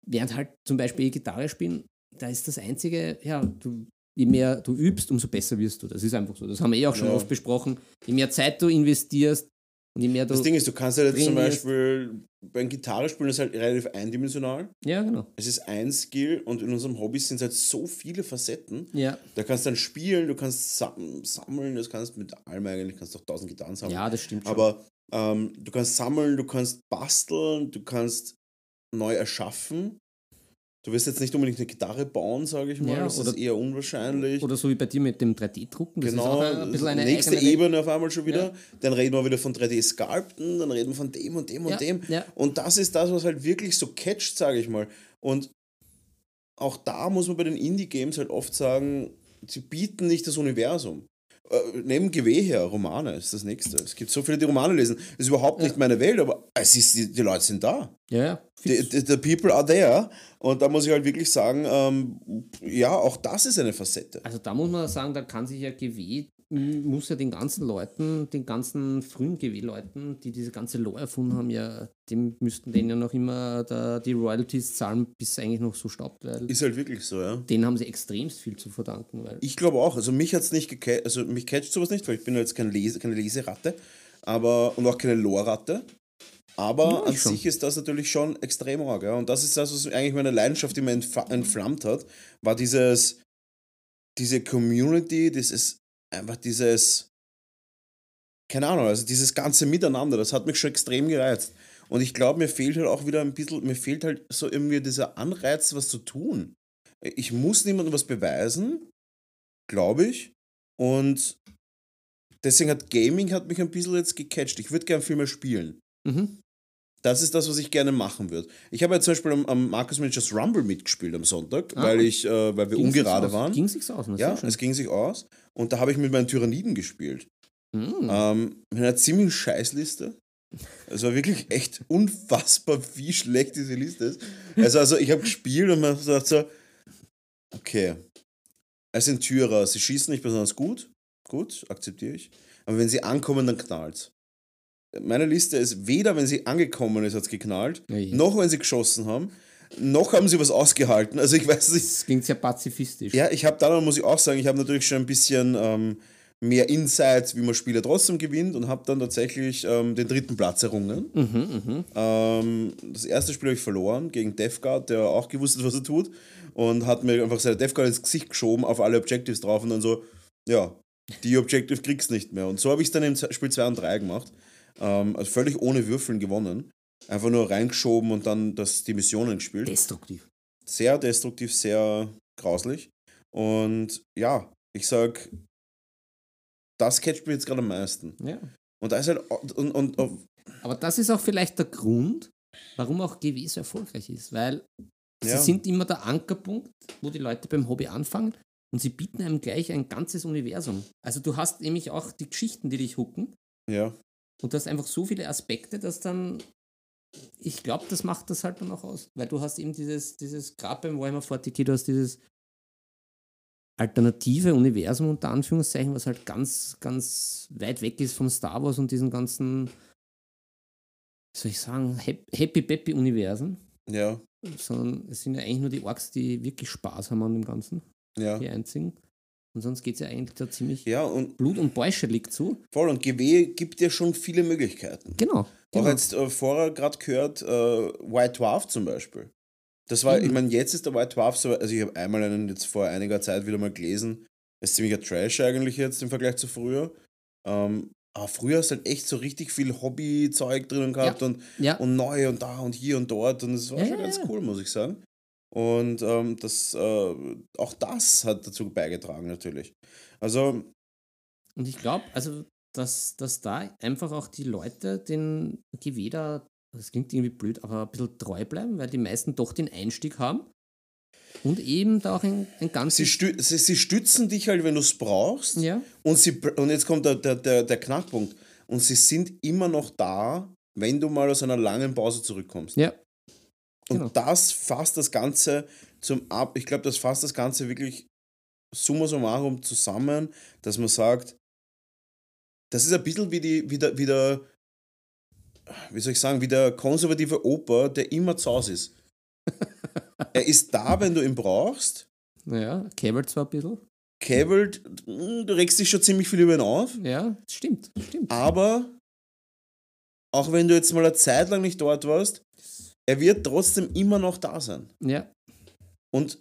Während halt zum Beispiel Gitarre spielen, da ist das Einzige, ja, du, je mehr du übst, umso besser wirst du. Das ist einfach so. Das haben wir eh auch schon Ja. oft besprochen. Je mehr Zeit du investierst du. Das Ding ist, du kannst halt jetzt zum. Beispiel beim Gitarrespielen ist halt relativ eindimensional. ja, genau. Es ist ein Skill und in unserem Hobby sind es halt so viele Facetten. Ja, Da kannst du dann spielen, du kannst sam sammeln, das kannst mit allem eigentlich, kannst auch tausend Gitarren sammeln. ja, das stimmt schon. Aber ähm, du kannst sammeln, du kannst basteln, du kannst neu erschaffen. Du wirst jetzt nicht unbedingt eine Gitarre bauen, sage ich mal. Ja, das ist oder- eher unwahrscheinlich. Oder so wie bei dir mit dem 3D-Drucken. Das genau, ist ein bisschen eine nächste. Ebene auf einmal schon wieder. Dann reden wir wieder von 3D-Sculpten, dann reden wir von dem und dem Ja, und dem. ja. Und das ist das, was halt wirklich so catcht, sage ich mal. Und auch da muss man bei den Indie-Games halt oft sagen, sie bieten nicht das Universum. Äh, neben GW her, Romane ist das nächste. Es gibt so viele, die Romane lesen. Das ist überhaupt nicht meine Welt, aber es ist, die, die Leute sind da. Ja, ja. The, the, people are there. Und da muss ich halt wirklich sagen, ähm, ja, auch das ist eine Facette. Also da muss man sagen, da kann sich ja GW, muss ja den ganzen Leuten, den ganzen frühen GW-Leuten, die diese ganze Lore erfunden haben, ja, dem müssten denen ja noch immer da die Royalties zahlen, bis es eigentlich noch so staubt, weil Ist halt wirklich so, ja. denen haben sie extremst viel zu verdanken, weil Ich glaube auch. Also mich hat es nicht gecatcht, also mich catcht sowas nicht, weil ich bin jetzt kein Lese, keine Leseratte, aber und auch keine Lore-Ratte. Aber Ja, an schon. sich ist das natürlich schon extrem arg. Ja? Und das ist das, was eigentlich meine Leidenschaft immer entf entflammt hat, war dieses, diese Community, dieses, einfach dieses, keine Ahnung, also dieses ganze Miteinander, das hat mich schon extrem gereizt. Und ich glaube, mir fehlt halt auch wieder ein bisschen, mir fehlt halt so irgendwie dieser Anreiz, was zu tun. Ich muss niemandem was beweisen, glaube ich. Und deswegen hat Gaming hat mich ein bisschen jetzt gecatcht. Ich würde gerne viel mehr spielen. mhm. Das ist das, was ich gerne machen würde. Ich habe ja zum Beispiel am, am Marcus Managers Rumble mitgespielt am Sonntag, Ah. weil, ich, äh, weil wir ungerade waren. Ging sich's aus? na, ja, es ging sich aus. Und da habe ich mit meinen Tyranniden gespielt. Mhm. Ähm, mit einer ziemlich Scheißliste. Es war wirklich echt unfassbar, wie schlecht diese Liste ist. Also, also ich habe gespielt und man hat gesagt so, okay, es sind Tyrer, sie schießen nicht besonders gut. Gut, akzeptiere ich. Aber wenn sie ankommen, dann knallt Meine Liste ist, weder wenn sie angekommen ist, hat es geknallt, Ja, noch wenn sie geschossen haben, noch haben sie was ausgehalten. Also ich weiß nicht, Das klingt sehr pazifistisch. ja, ich habe da, muss ich auch sagen, ich habe natürlich schon ein bisschen ähm, mehr Insights, wie man Spiele trotzdem gewinnt und habe dann tatsächlich ähm, den dritten Platz errungen. Mhm, mhm. Ähm, das erste Spiel habe ich verloren gegen Deathguard, der auch gewusst hat, was er tut und hat mir einfach seine Deathguard ins Gesicht geschoben, auf alle Objectives drauf und dann so, ja, die Objective kriegst nicht mehr. Und so habe ich es dann im Spiel 2 und 3 gemacht. Ähm, also völlig ohne Würfeln gewonnen. Einfach nur reingeschoben und dann das, die Missionen gespielt Destruktiv. sehr destruktiv, sehr grauslich. Und ja, ich sag, das catcht mich jetzt gerade am meisten. Ja. Und da ist halt, und, und, und Aber das ist auch vielleicht der Grund, warum auch GW so erfolgreich ist, weil Ja. sie sind immer der Ankerpunkt, wo die Leute beim Hobby anfangen und sie bieten einem gleich ein ganzes Universum. Also du hast nämlich auch die Geschichten, die dich hucken ja, und du hast einfach so viele Aspekte, dass dann, ich glaube, das macht das halt dann auch aus, weil du hast eben dieses, dieses gerade beim Warhammer 40k, du hast dieses alternative Universum unter Anführungszeichen, was halt ganz, ganz weit weg ist vom Star Wars und diesen ganzen, wie soll ich sagen, Hap- Happy Peppy Universen, ja, sondern es sind ja eigentlich nur die Orks, die wirklich Spaß haben an dem Ganzen, ja. die einzigen. Und sonst geht es ja eigentlich da ziemlich Ja, und Blut und Beusche liegt zu. voll. Und GW gibt dir schon viele Möglichkeiten. Genau. Auch genau. jetzt äh, vorher gerade gehört, äh, White Dwarf zum Beispiel. Das war, Mhm. ich meine, jetzt ist der White Dwarf so, also ich habe einmal einen jetzt vor einiger Zeit wieder mal gelesen, das ist ziemlicher Trash eigentlich jetzt im Vergleich zu früher. Ähm, aber früher hast du halt echt so richtig viel Hobbyzeug drinnen gehabt und, ja. und neu und da und hier und dort und es war Ja, schon ja, ganz ja. cool, muss ich sagen. Und ähm, das, äh, auch das hat dazu beigetragen, natürlich. Also, Und ich glaube, also, dass, dass da einfach auch die Leute den da, das klingt irgendwie blöd, aber ein bisschen treu bleiben, weil die meisten doch den Einstieg haben. Und eben da auch ein, ein ganz. sie, stü sie, sie stützen dich halt, wenn du es brauchst. Ja, Und, sie, und jetzt kommt der, der, der, der Knackpunkt. Und sie sind immer noch da, wenn du mal aus einer langen Pause zurückkommst. ja, Und genau. das fasst das Ganze zum Ab. Ich glaube, das fasst das Ganze wirklich summa summarum zusammen, dass man sagt, das ist ein bisschen wie, die, wie, der, wie der, wie soll ich sagen, wie der konservative Opa, der immer zu Hause ist. er ist da, wenn du ihn brauchst, ja, Cable zwar ein bisschen. käbelt, du regst dich schon ziemlich viel über ihn auf, Ja, stimmt, stimmt. aber auch wenn du jetzt mal eine Zeit lang nicht dort warst, er wird trotzdem immer noch da sein. Ja, Und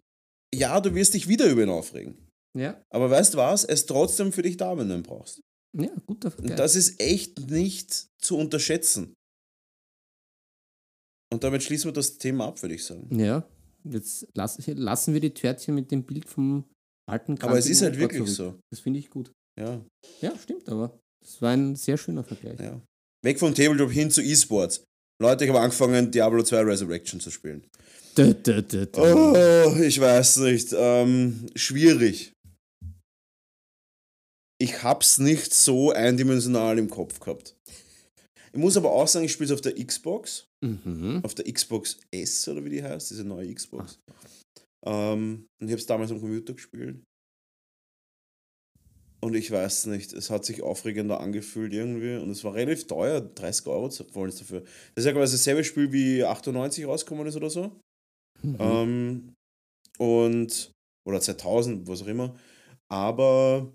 ja, du wirst dich wieder über ihn aufregen. ja, Aber weißt du was? Er ist trotzdem für dich da, wenn du ihn brauchst. ja, guter Und Vergleich. das ist echt nicht zu unterschätzen. Und damit schließen wir das Thema ab, würde ich sagen. Ja, jetzt lass, lassen wir die Törtchen mit dem Bild vom alten Aber es ist halt wirklich zurück. so. Das finde ich gut. Ja, Ja, stimmt, aber das war ein sehr schöner Vergleich. ja. Weg vom Tabletop hin zu E-Sports. Leute, ich habe angefangen, Diablo 2 Resurrection zu spielen. Dö, dö, dö. Oh, ich weiß nicht. Ähm, schwierig. Ich hab's nicht so eindimensional im Kopf gehabt. Ich muss aber auch sagen, ich spiele es auf der Xbox. Mhm. auf der Xbox S oder wie die heißt, diese neue Xbox. Ähm, und ich habe es damals am Computer gespielt. Und ich weiß nicht, es hat sich aufregender angefühlt irgendwie. Und es war relativ teuer, 30 Euro wollen es dafür. Das ist ja quasi dasselbe Spiel wie 98 rausgekommen ist oder so. Mhm. Ähm, und, oder 2000, was auch immer. Aber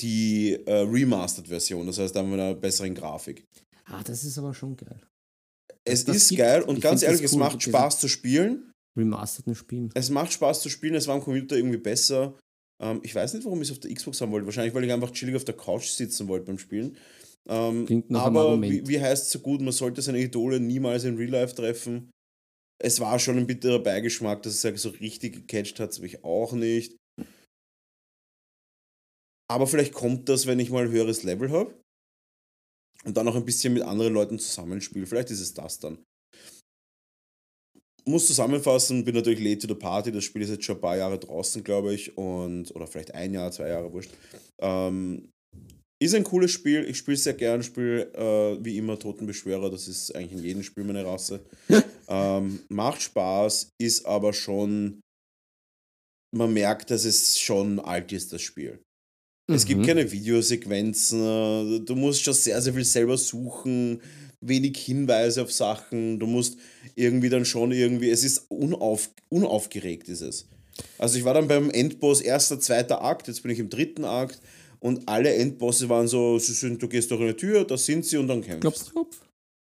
die äh, Remastered-Version, das heißt, da haben wir eine bessere Grafik. Ah, das ist aber schon geil. Es Das ist gibt- geil und ganz ehrlich, es cool, macht Spaß zu spielen. Remasterten Spielen. Es macht Spaß zu spielen, es war am Computer irgendwie besser. Ähm, ich weiß nicht, warum ich es auf der Xbox haben wollte. Wahrscheinlich, weil ich einfach chillig auf der Couch sitzen wollte beim Spielen. Ähm, Klingt nach einem aber Argument. wie, wie heißt es so gut, man sollte seine Idole niemals in Real Life treffen. Es war schon ein bitterer Beigeschmack, dass es halt so richtig gecatcht hat, habe ich auch nicht. Aber vielleicht kommt das, wenn ich mal ein höheres Level habe und dann noch ein bisschen mit anderen Leuten zusammenspiele. Vielleicht ist es das dann. Muss zusammenfassen, bin natürlich late to the party. Das Spiel ist jetzt schon ein paar Jahre draußen, glaube ich. Und, oder vielleicht ein Jahr, zwei Jahre, wurscht. Ähm, ist ein cooles Spiel. Ich spiele sehr gern. Spiele äh, wie immer Totenbeschwörer. Das ist eigentlich in jedem Spiel meine Rasse. ähm, macht Spaß, ist aber schon. Man merkt, dass es schon alt ist, das Spiel. Es gibt Mhm. keine Videosequenzen, du musst schon sehr, sehr viel selber suchen, wenig Hinweise auf Sachen, du musst irgendwie dann schon irgendwie, es ist unauf, unaufgeregt ist es. Also ich war dann beim Endboss erster, zweiter Akt, jetzt bin ich im dritten Akt und alle Endbosse waren so, sie sind, du gehst durch eine Tür, da sind sie und dann kämpfst. Klopf, klopf.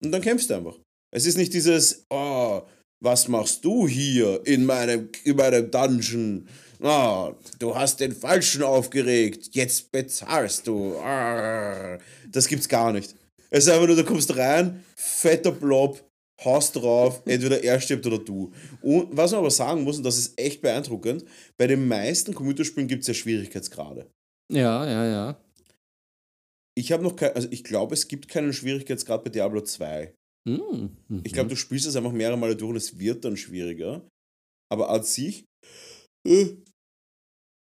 Und dann kämpfst du einfach. Es ist nicht dieses, oh, was machst du hier in meinem, in meinem Dungeon? Ah, du hast den Falschen aufgeregt, jetzt bezahlst du. Ah. Das gibt's gar nicht. Es ist einfach nur, du kommst rein, fetter Blob, haust drauf, entweder er stirbt oder du. Und was man aber sagen muss, und das ist echt beeindruckend, bei den meisten Computerspielen gibt es ja Schwierigkeitsgrade. Ja, ja, ja. Ich habe noch kein, also ich glaube, es gibt keinen Schwierigkeitsgrad bei Diablo 2. Mhm. Ich glaube, du spielst es einfach mehrere Male durch und es wird dann schwieriger. Aber an sich. Äh,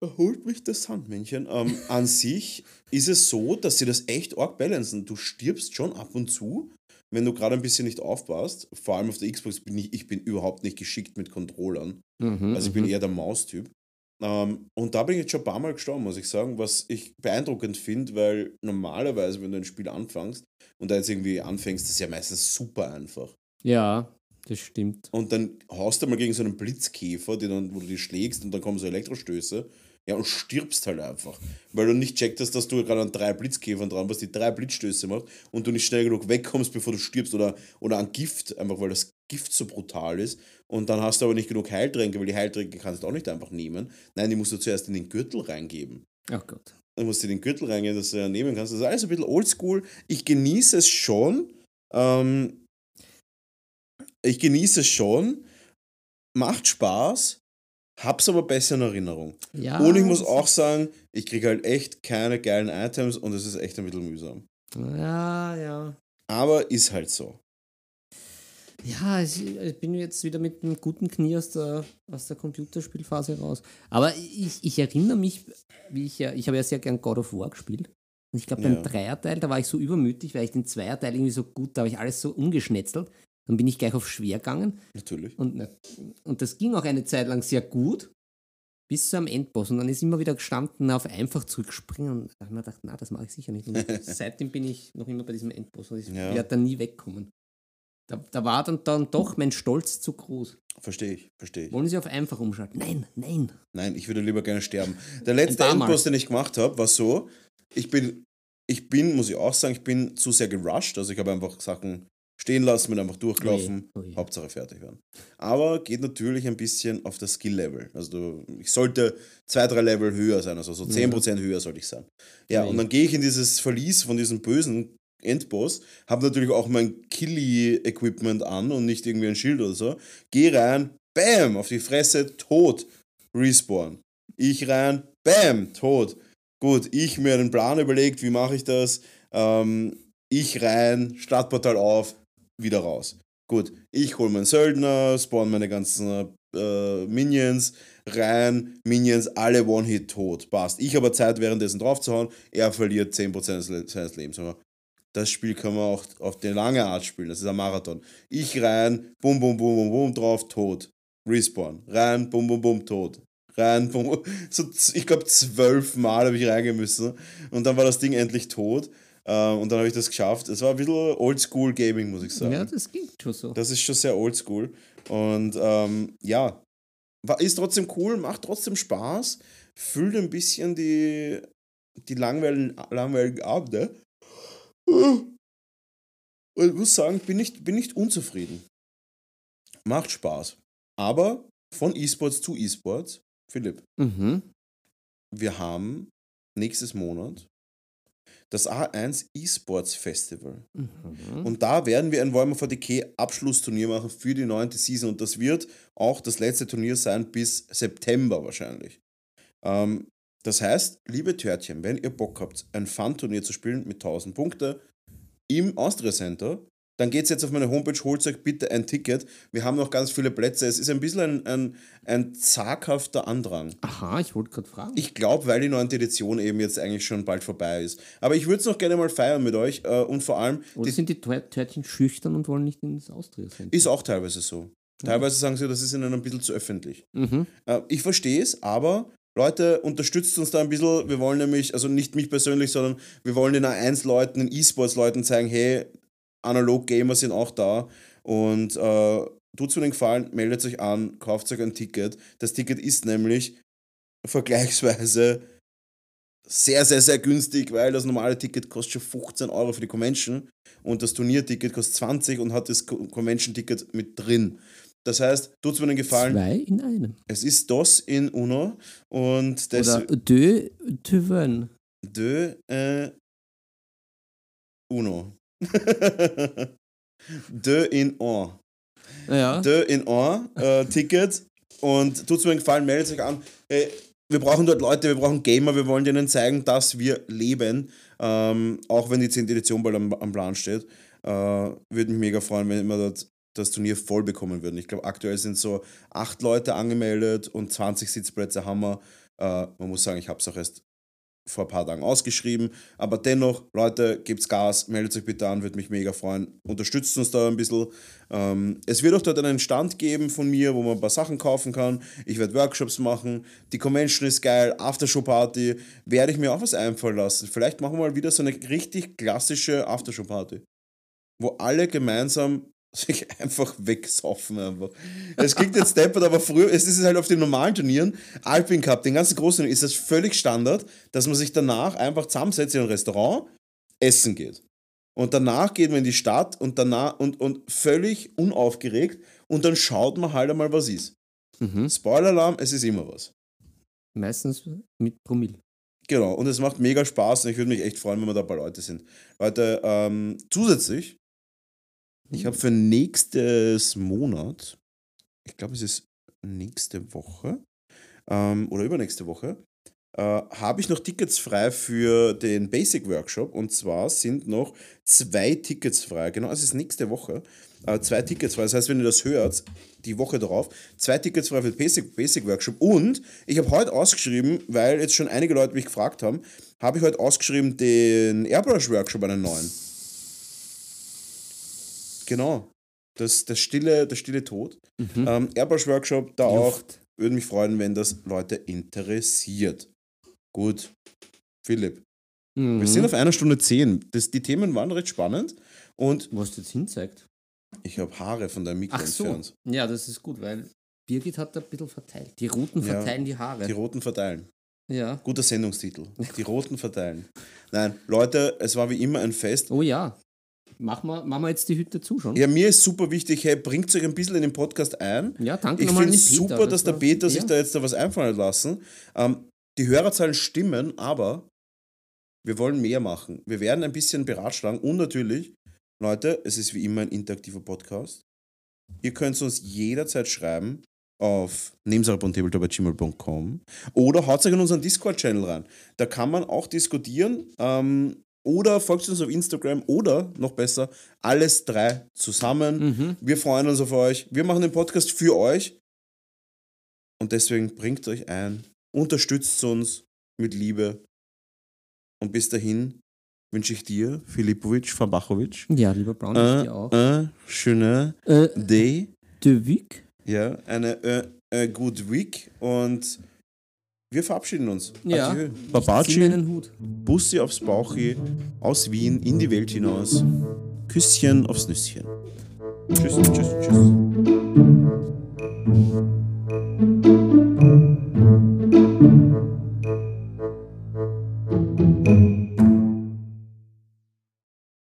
erholt mich das Sandmännchen. Ähm, an sich ist es so, dass sie das echt arg balancen. Du stirbst schon ab und zu, wenn du gerade ein bisschen nicht aufpasst. Vor allem auf der Xbox bin ich, ich bin überhaupt nicht geschickt mit Controllern. Mhm, Also ich bin mhm. eher der Maustyp. Ähm, und da bin ich jetzt schon ein paar Mal gestorben, muss ich sagen, was ich beeindruckend finde, weil normalerweise, wenn du ein Spiel anfängst und da jetzt irgendwie anfängst, das ist ja meistens super einfach. Ja, das stimmt. Und dann haust du mal gegen so einen Blitzkäfer, den dann, wo du die schlägst und dann kommen so Elektrostöße. Ja, und stirbst halt einfach. Weil du nicht checkt hast, dass du gerade an drei Blitzkäfern dran bist, die drei Blitzstöße macht und du nicht schnell genug wegkommst, bevor du stirbst. Oder, oder an Gift, einfach weil das Gift so brutal ist. Und dann hast du aber nicht genug Heiltränke, weil die Heiltränke kannst du auch nicht einfach nehmen. Nein, die musst du zuerst in den Gürtel reingeben. Ach Gott. Dann musst du den Gürtel reingehen, dass du ja nehmen kannst. Das ist alles ein bisschen oldschool. Ich genieße es schon. Ähm, ich genieße es schon. macht Spaß, hab's aber besser in Erinnerung. Ja, und ich muss auch sagen, ich kriege halt echt keine geilen Items und es ist echt ein bisschen mühsam. Ja, ja. Aber ist halt so. Ja, ich, ich bin jetzt wieder mit einem guten Knie aus der, aus der Computerspielphase raus. Aber ich, ich erinnere mich, wie ich ja, ich habe ja sehr gern God of War gespielt. Und ich glaube, beim Ja. Dreierteil, da war ich so übermütig, weil ich den Zweierteil irgendwie so gut, da habe ich alles so umgeschnetzelt. Dann bin ich gleich auf schwer gegangen. Natürlich. Und, ne- und das ging auch eine Zeit lang sehr gut, bis zu einem Endboss. Und dann ist immer wieder gestanden, auf einfach zurückspringen. Und da habe ich mir gedacht, na, das mache ich sicher nicht. Und seitdem bin ich noch immer bei diesem Endboss. Und ich Ja. werde da nie wegkommen. Da, da war dann, dann doch mein Stolz zu groß. Verstehe ich, verstehe ich. Wollen Sie auf einfach umschalten? Nein, nein. Nein, ich würde lieber gerne sterben. Der letzte. Endboss, den ich gemacht habe, war so, ich bin, ich bin, muss ich auch sagen, ich bin zu sehr gerusht. Also ich habe einfach Sachen stehen lassen, bin einfach durchgelaufen, Ui, ui. Hauptsache fertig werden. Aber geht natürlich ein bisschen auf das Skill-Level. Also du, ich sollte zwei, drei Level höher sein, also so 10% höher sollte ich sein. Ja, Ui. und dann gehe ich in dieses Verlies von diesem bösen Endboss, habe natürlich auch mein Killy-Equipment an und nicht irgendwie ein Schild oder so. Geh rein, bam, auf die Fresse, tot, respawn. Ich rein, bam, tot. Gut, ich mir einen Plan überlegt, wie mache ich das? Ähm, ich rein, Startportal auf, wieder raus. Gut, ich hole meinen Söldner, spawn meine ganzen äh, Minions, rein, Minions, alle One-Hit tot. Passt. Ich habe Zeit, währenddessen draufzuhauen, er verliert 10% des Le- seines Lebens. Das Spiel kann man auch auf die lange Art spielen, das ist ein Marathon. Ich rein, bum, bum, bum, bum, bum, drauf, tot. Respawn. Rein, bum, bum, bum, tot. Rein, bum, bum. So, ich glaube, zwölf Mal habe ich reingehen müssen. Und dann war das Ding endlich tot. Ähm, und dann habe ich das geschafft. Es war ein bisschen Oldschool Gaming, muss ich sagen. Ja, das ging schon so. Das ist schon sehr oldschool. Und ähm, ja, war, ist trotzdem cool, macht trotzdem Spaß, füllt ein bisschen die, die langweiligen, langweiligen Abende. Und ich muss sagen, bin nicht, bin nicht unzufrieden. Macht Spaß. Aber von E-Sports zu E-Sports, Philipp, Mhm. wir haben nächstes Monat das A1 E-Sports Festival. Mhm. Und da werden wir ein Warhammer 40k Abschlussturnier machen für die neunte Season. Und das wird auch das letzte Turnier sein bis September wahrscheinlich. Ähm, das heißt, liebe Törtchen, wenn ihr Bock habt, ein Fun-Turnier zu spielen mit 1000 Punkte im Austria Center, dann geht's jetzt auf meine Homepage, holt euch bitte ein Ticket. Wir haben noch ganz viele Plätze. Es ist ein bisschen ein, ein, ein zaghafter Andrang. Aha, ich wollte gerade fragen. Ich glaube, weil die neunte Edition eben jetzt eigentlich schon bald vorbei ist. Aber ich würde es noch gerne mal feiern mit euch äh, und vor allem, Oder die, sind die Tör- Törtchen schüchtern und wollen nicht ins Austria sein? ist auch teilweise so. Teilweise sagen sie, das ist ihnen ein bisschen zu öffentlich. Mhm. Äh, ich verstehe es, aber Leute, unterstützt uns da ein bisschen. Wir wollen nämlich, also nicht mich persönlich, sondern wir wollen den A1-Leuten, den E-Sports-Leuten zeigen, hey, Analog-Gamer sind auch da. Und äh, tut mir den Gefallen, meldet euch an, kauft euch ein Ticket. Das Ticket ist nämlich vergleichsweise sehr, sehr, sehr günstig, weil das normale Ticket kostet schon 15 Euro für die Convention und das Turnierticket kostet 20 und hat das Co- Convention-Ticket mit drin. Das heißt, tut's mir den Gefallen, Zwei in einem. es ist DOS in Uno und das Oder deux, deux. de äh, Uno. de in un. Ja. De in un äh, Ticket und tut's mir den Gefallen, meldet euch an. Hey, wir brauchen dort Leute, wir brauchen Gamer, wir wollen denen zeigen, dass wir leben. Ähm, auch wenn die 10. Edition bald am, am Plan steht. Äh, Würde mich mega freuen, wenn wir dort das Turnier voll bekommen würden. Ich glaube, aktuell sind so acht Leute angemeldet und 20 Sitzplätze haben wir. Äh, man muss sagen, ich habe es auch erst vor ein paar Tagen ausgeschrieben. Aber dennoch, Leute, gebt's Gas, meldet euch bitte an, würde mich mega freuen. Unterstützt uns da ein bisschen. Ähm, es wird auch dort einen Stand geben von mir, wo man ein paar Sachen kaufen kann. Ich werde Workshops machen. Die Convention ist geil. Aftershow-Party. Werde ich mir auch was einfallen lassen. Vielleicht machen wir mal wieder so eine richtig klassische Aftershow-Party. Wo alle gemeinsam sich einfach wegsaufen einfach. Es klingt jetzt deppert, aber früher, es ist halt auf den normalen Turnieren, Alpin Cup, den ganzen großen ist das völlig Standard, dass man sich danach einfach zusammensetzt in ein Restaurant, essen geht. Und danach geht man in die Stadt und danach und, und völlig unaufgeregt und dann schaut man halt einmal, was ist. Mhm. Spoiler-Alarm, es ist immer was. Meistens mit Promille. Genau, und es macht mega Spaß und ich würde mich echt freuen, wenn wir da ein paar Leute sind. Leute, ähm, zusätzlich, ich habe für nächstes Monat, ich glaube, es ist nächste Woche ähm, oder übernächste Woche äh, habe ich noch Tickets frei für den Basic Workshop. Und zwar sind noch zwei Tickets frei. Genau, es ist nächste Woche. Äh, zwei Tickets frei. Das heißt, wenn ihr das hört, die Woche darauf, zwei Tickets frei für den Basic, Basic Workshop. Und ich habe heute ausgeschrieben, weil jetzt schon einige Leute mich gefragt haben, habe ich heute ausgeschrieben den Airbrush Workshop, einen neuen. Genau. Das, das, stille, das stille Tod. Ähm, Airbrush Workshop, da auch. Luft. Würde mich freuen, wenn das Leute interessiert. Gut. Philipp, Mhm. wir sind auf einer Stunde zehn. Das, die Themen waren recht spannend und Was jetzt hinzeigt. ich habe Haare von deinem Mikro Ach so. entfernt. Ja, das ist gut, weil Birgit hat da ein bisschen verteilt. Die Roten Ja, verteilen die Haare. Die Roten verteilen. ja. Guter Sendungstitel. Die Roten verteilen. Nein, Leute, es war wie immer ein Fest. Oh ja. Machen wir, machen wir jetzt die Hütte zu schon? Ja, mir ist super wichtig, hey, bringt euch ein bisschen in den Podcast ein. Ja, danke Ich finde es den Peter. super, dass der war- Peter sich ja. da jetzt da was einfallen hat lassen. Ähm, die Hörerzahlen stimmen, aber wir wollen mehr machen. Wir werden ein bisschen beratschlagen und natürlich, Leute, es ist wie immer ein interaktiver Podcast. Ihr könnt uns jederzeit schreiben auf nebensache.tabletop.gmail.com oder haut euch in unseren Discord-Channel rein. Da kann man auch diskutieren ähm, oder folgt uns auf Instagram oder noch besser, alles drei zusammen. Mhm. Wir freuen uns auf euch. Wir machen den Podcast für euch. Und deswegen bringt euch ein, unterstützt uns mit Liebe. Und bis dahin wünsche ich dir, Filipovic Fabachovic, Ja, lieber Brown, ich ein, dir auch. ein schöner Äh, Day, de Vic? ja, eine äh, äh, good week und wir verabschieden uns. Ja. Adieu. Babaci. Bussi aufs Bauchi, aus Wien in die Welt hinaus. Küsschen aufs Nüsschen. Tschüss, tschüss, tschüss.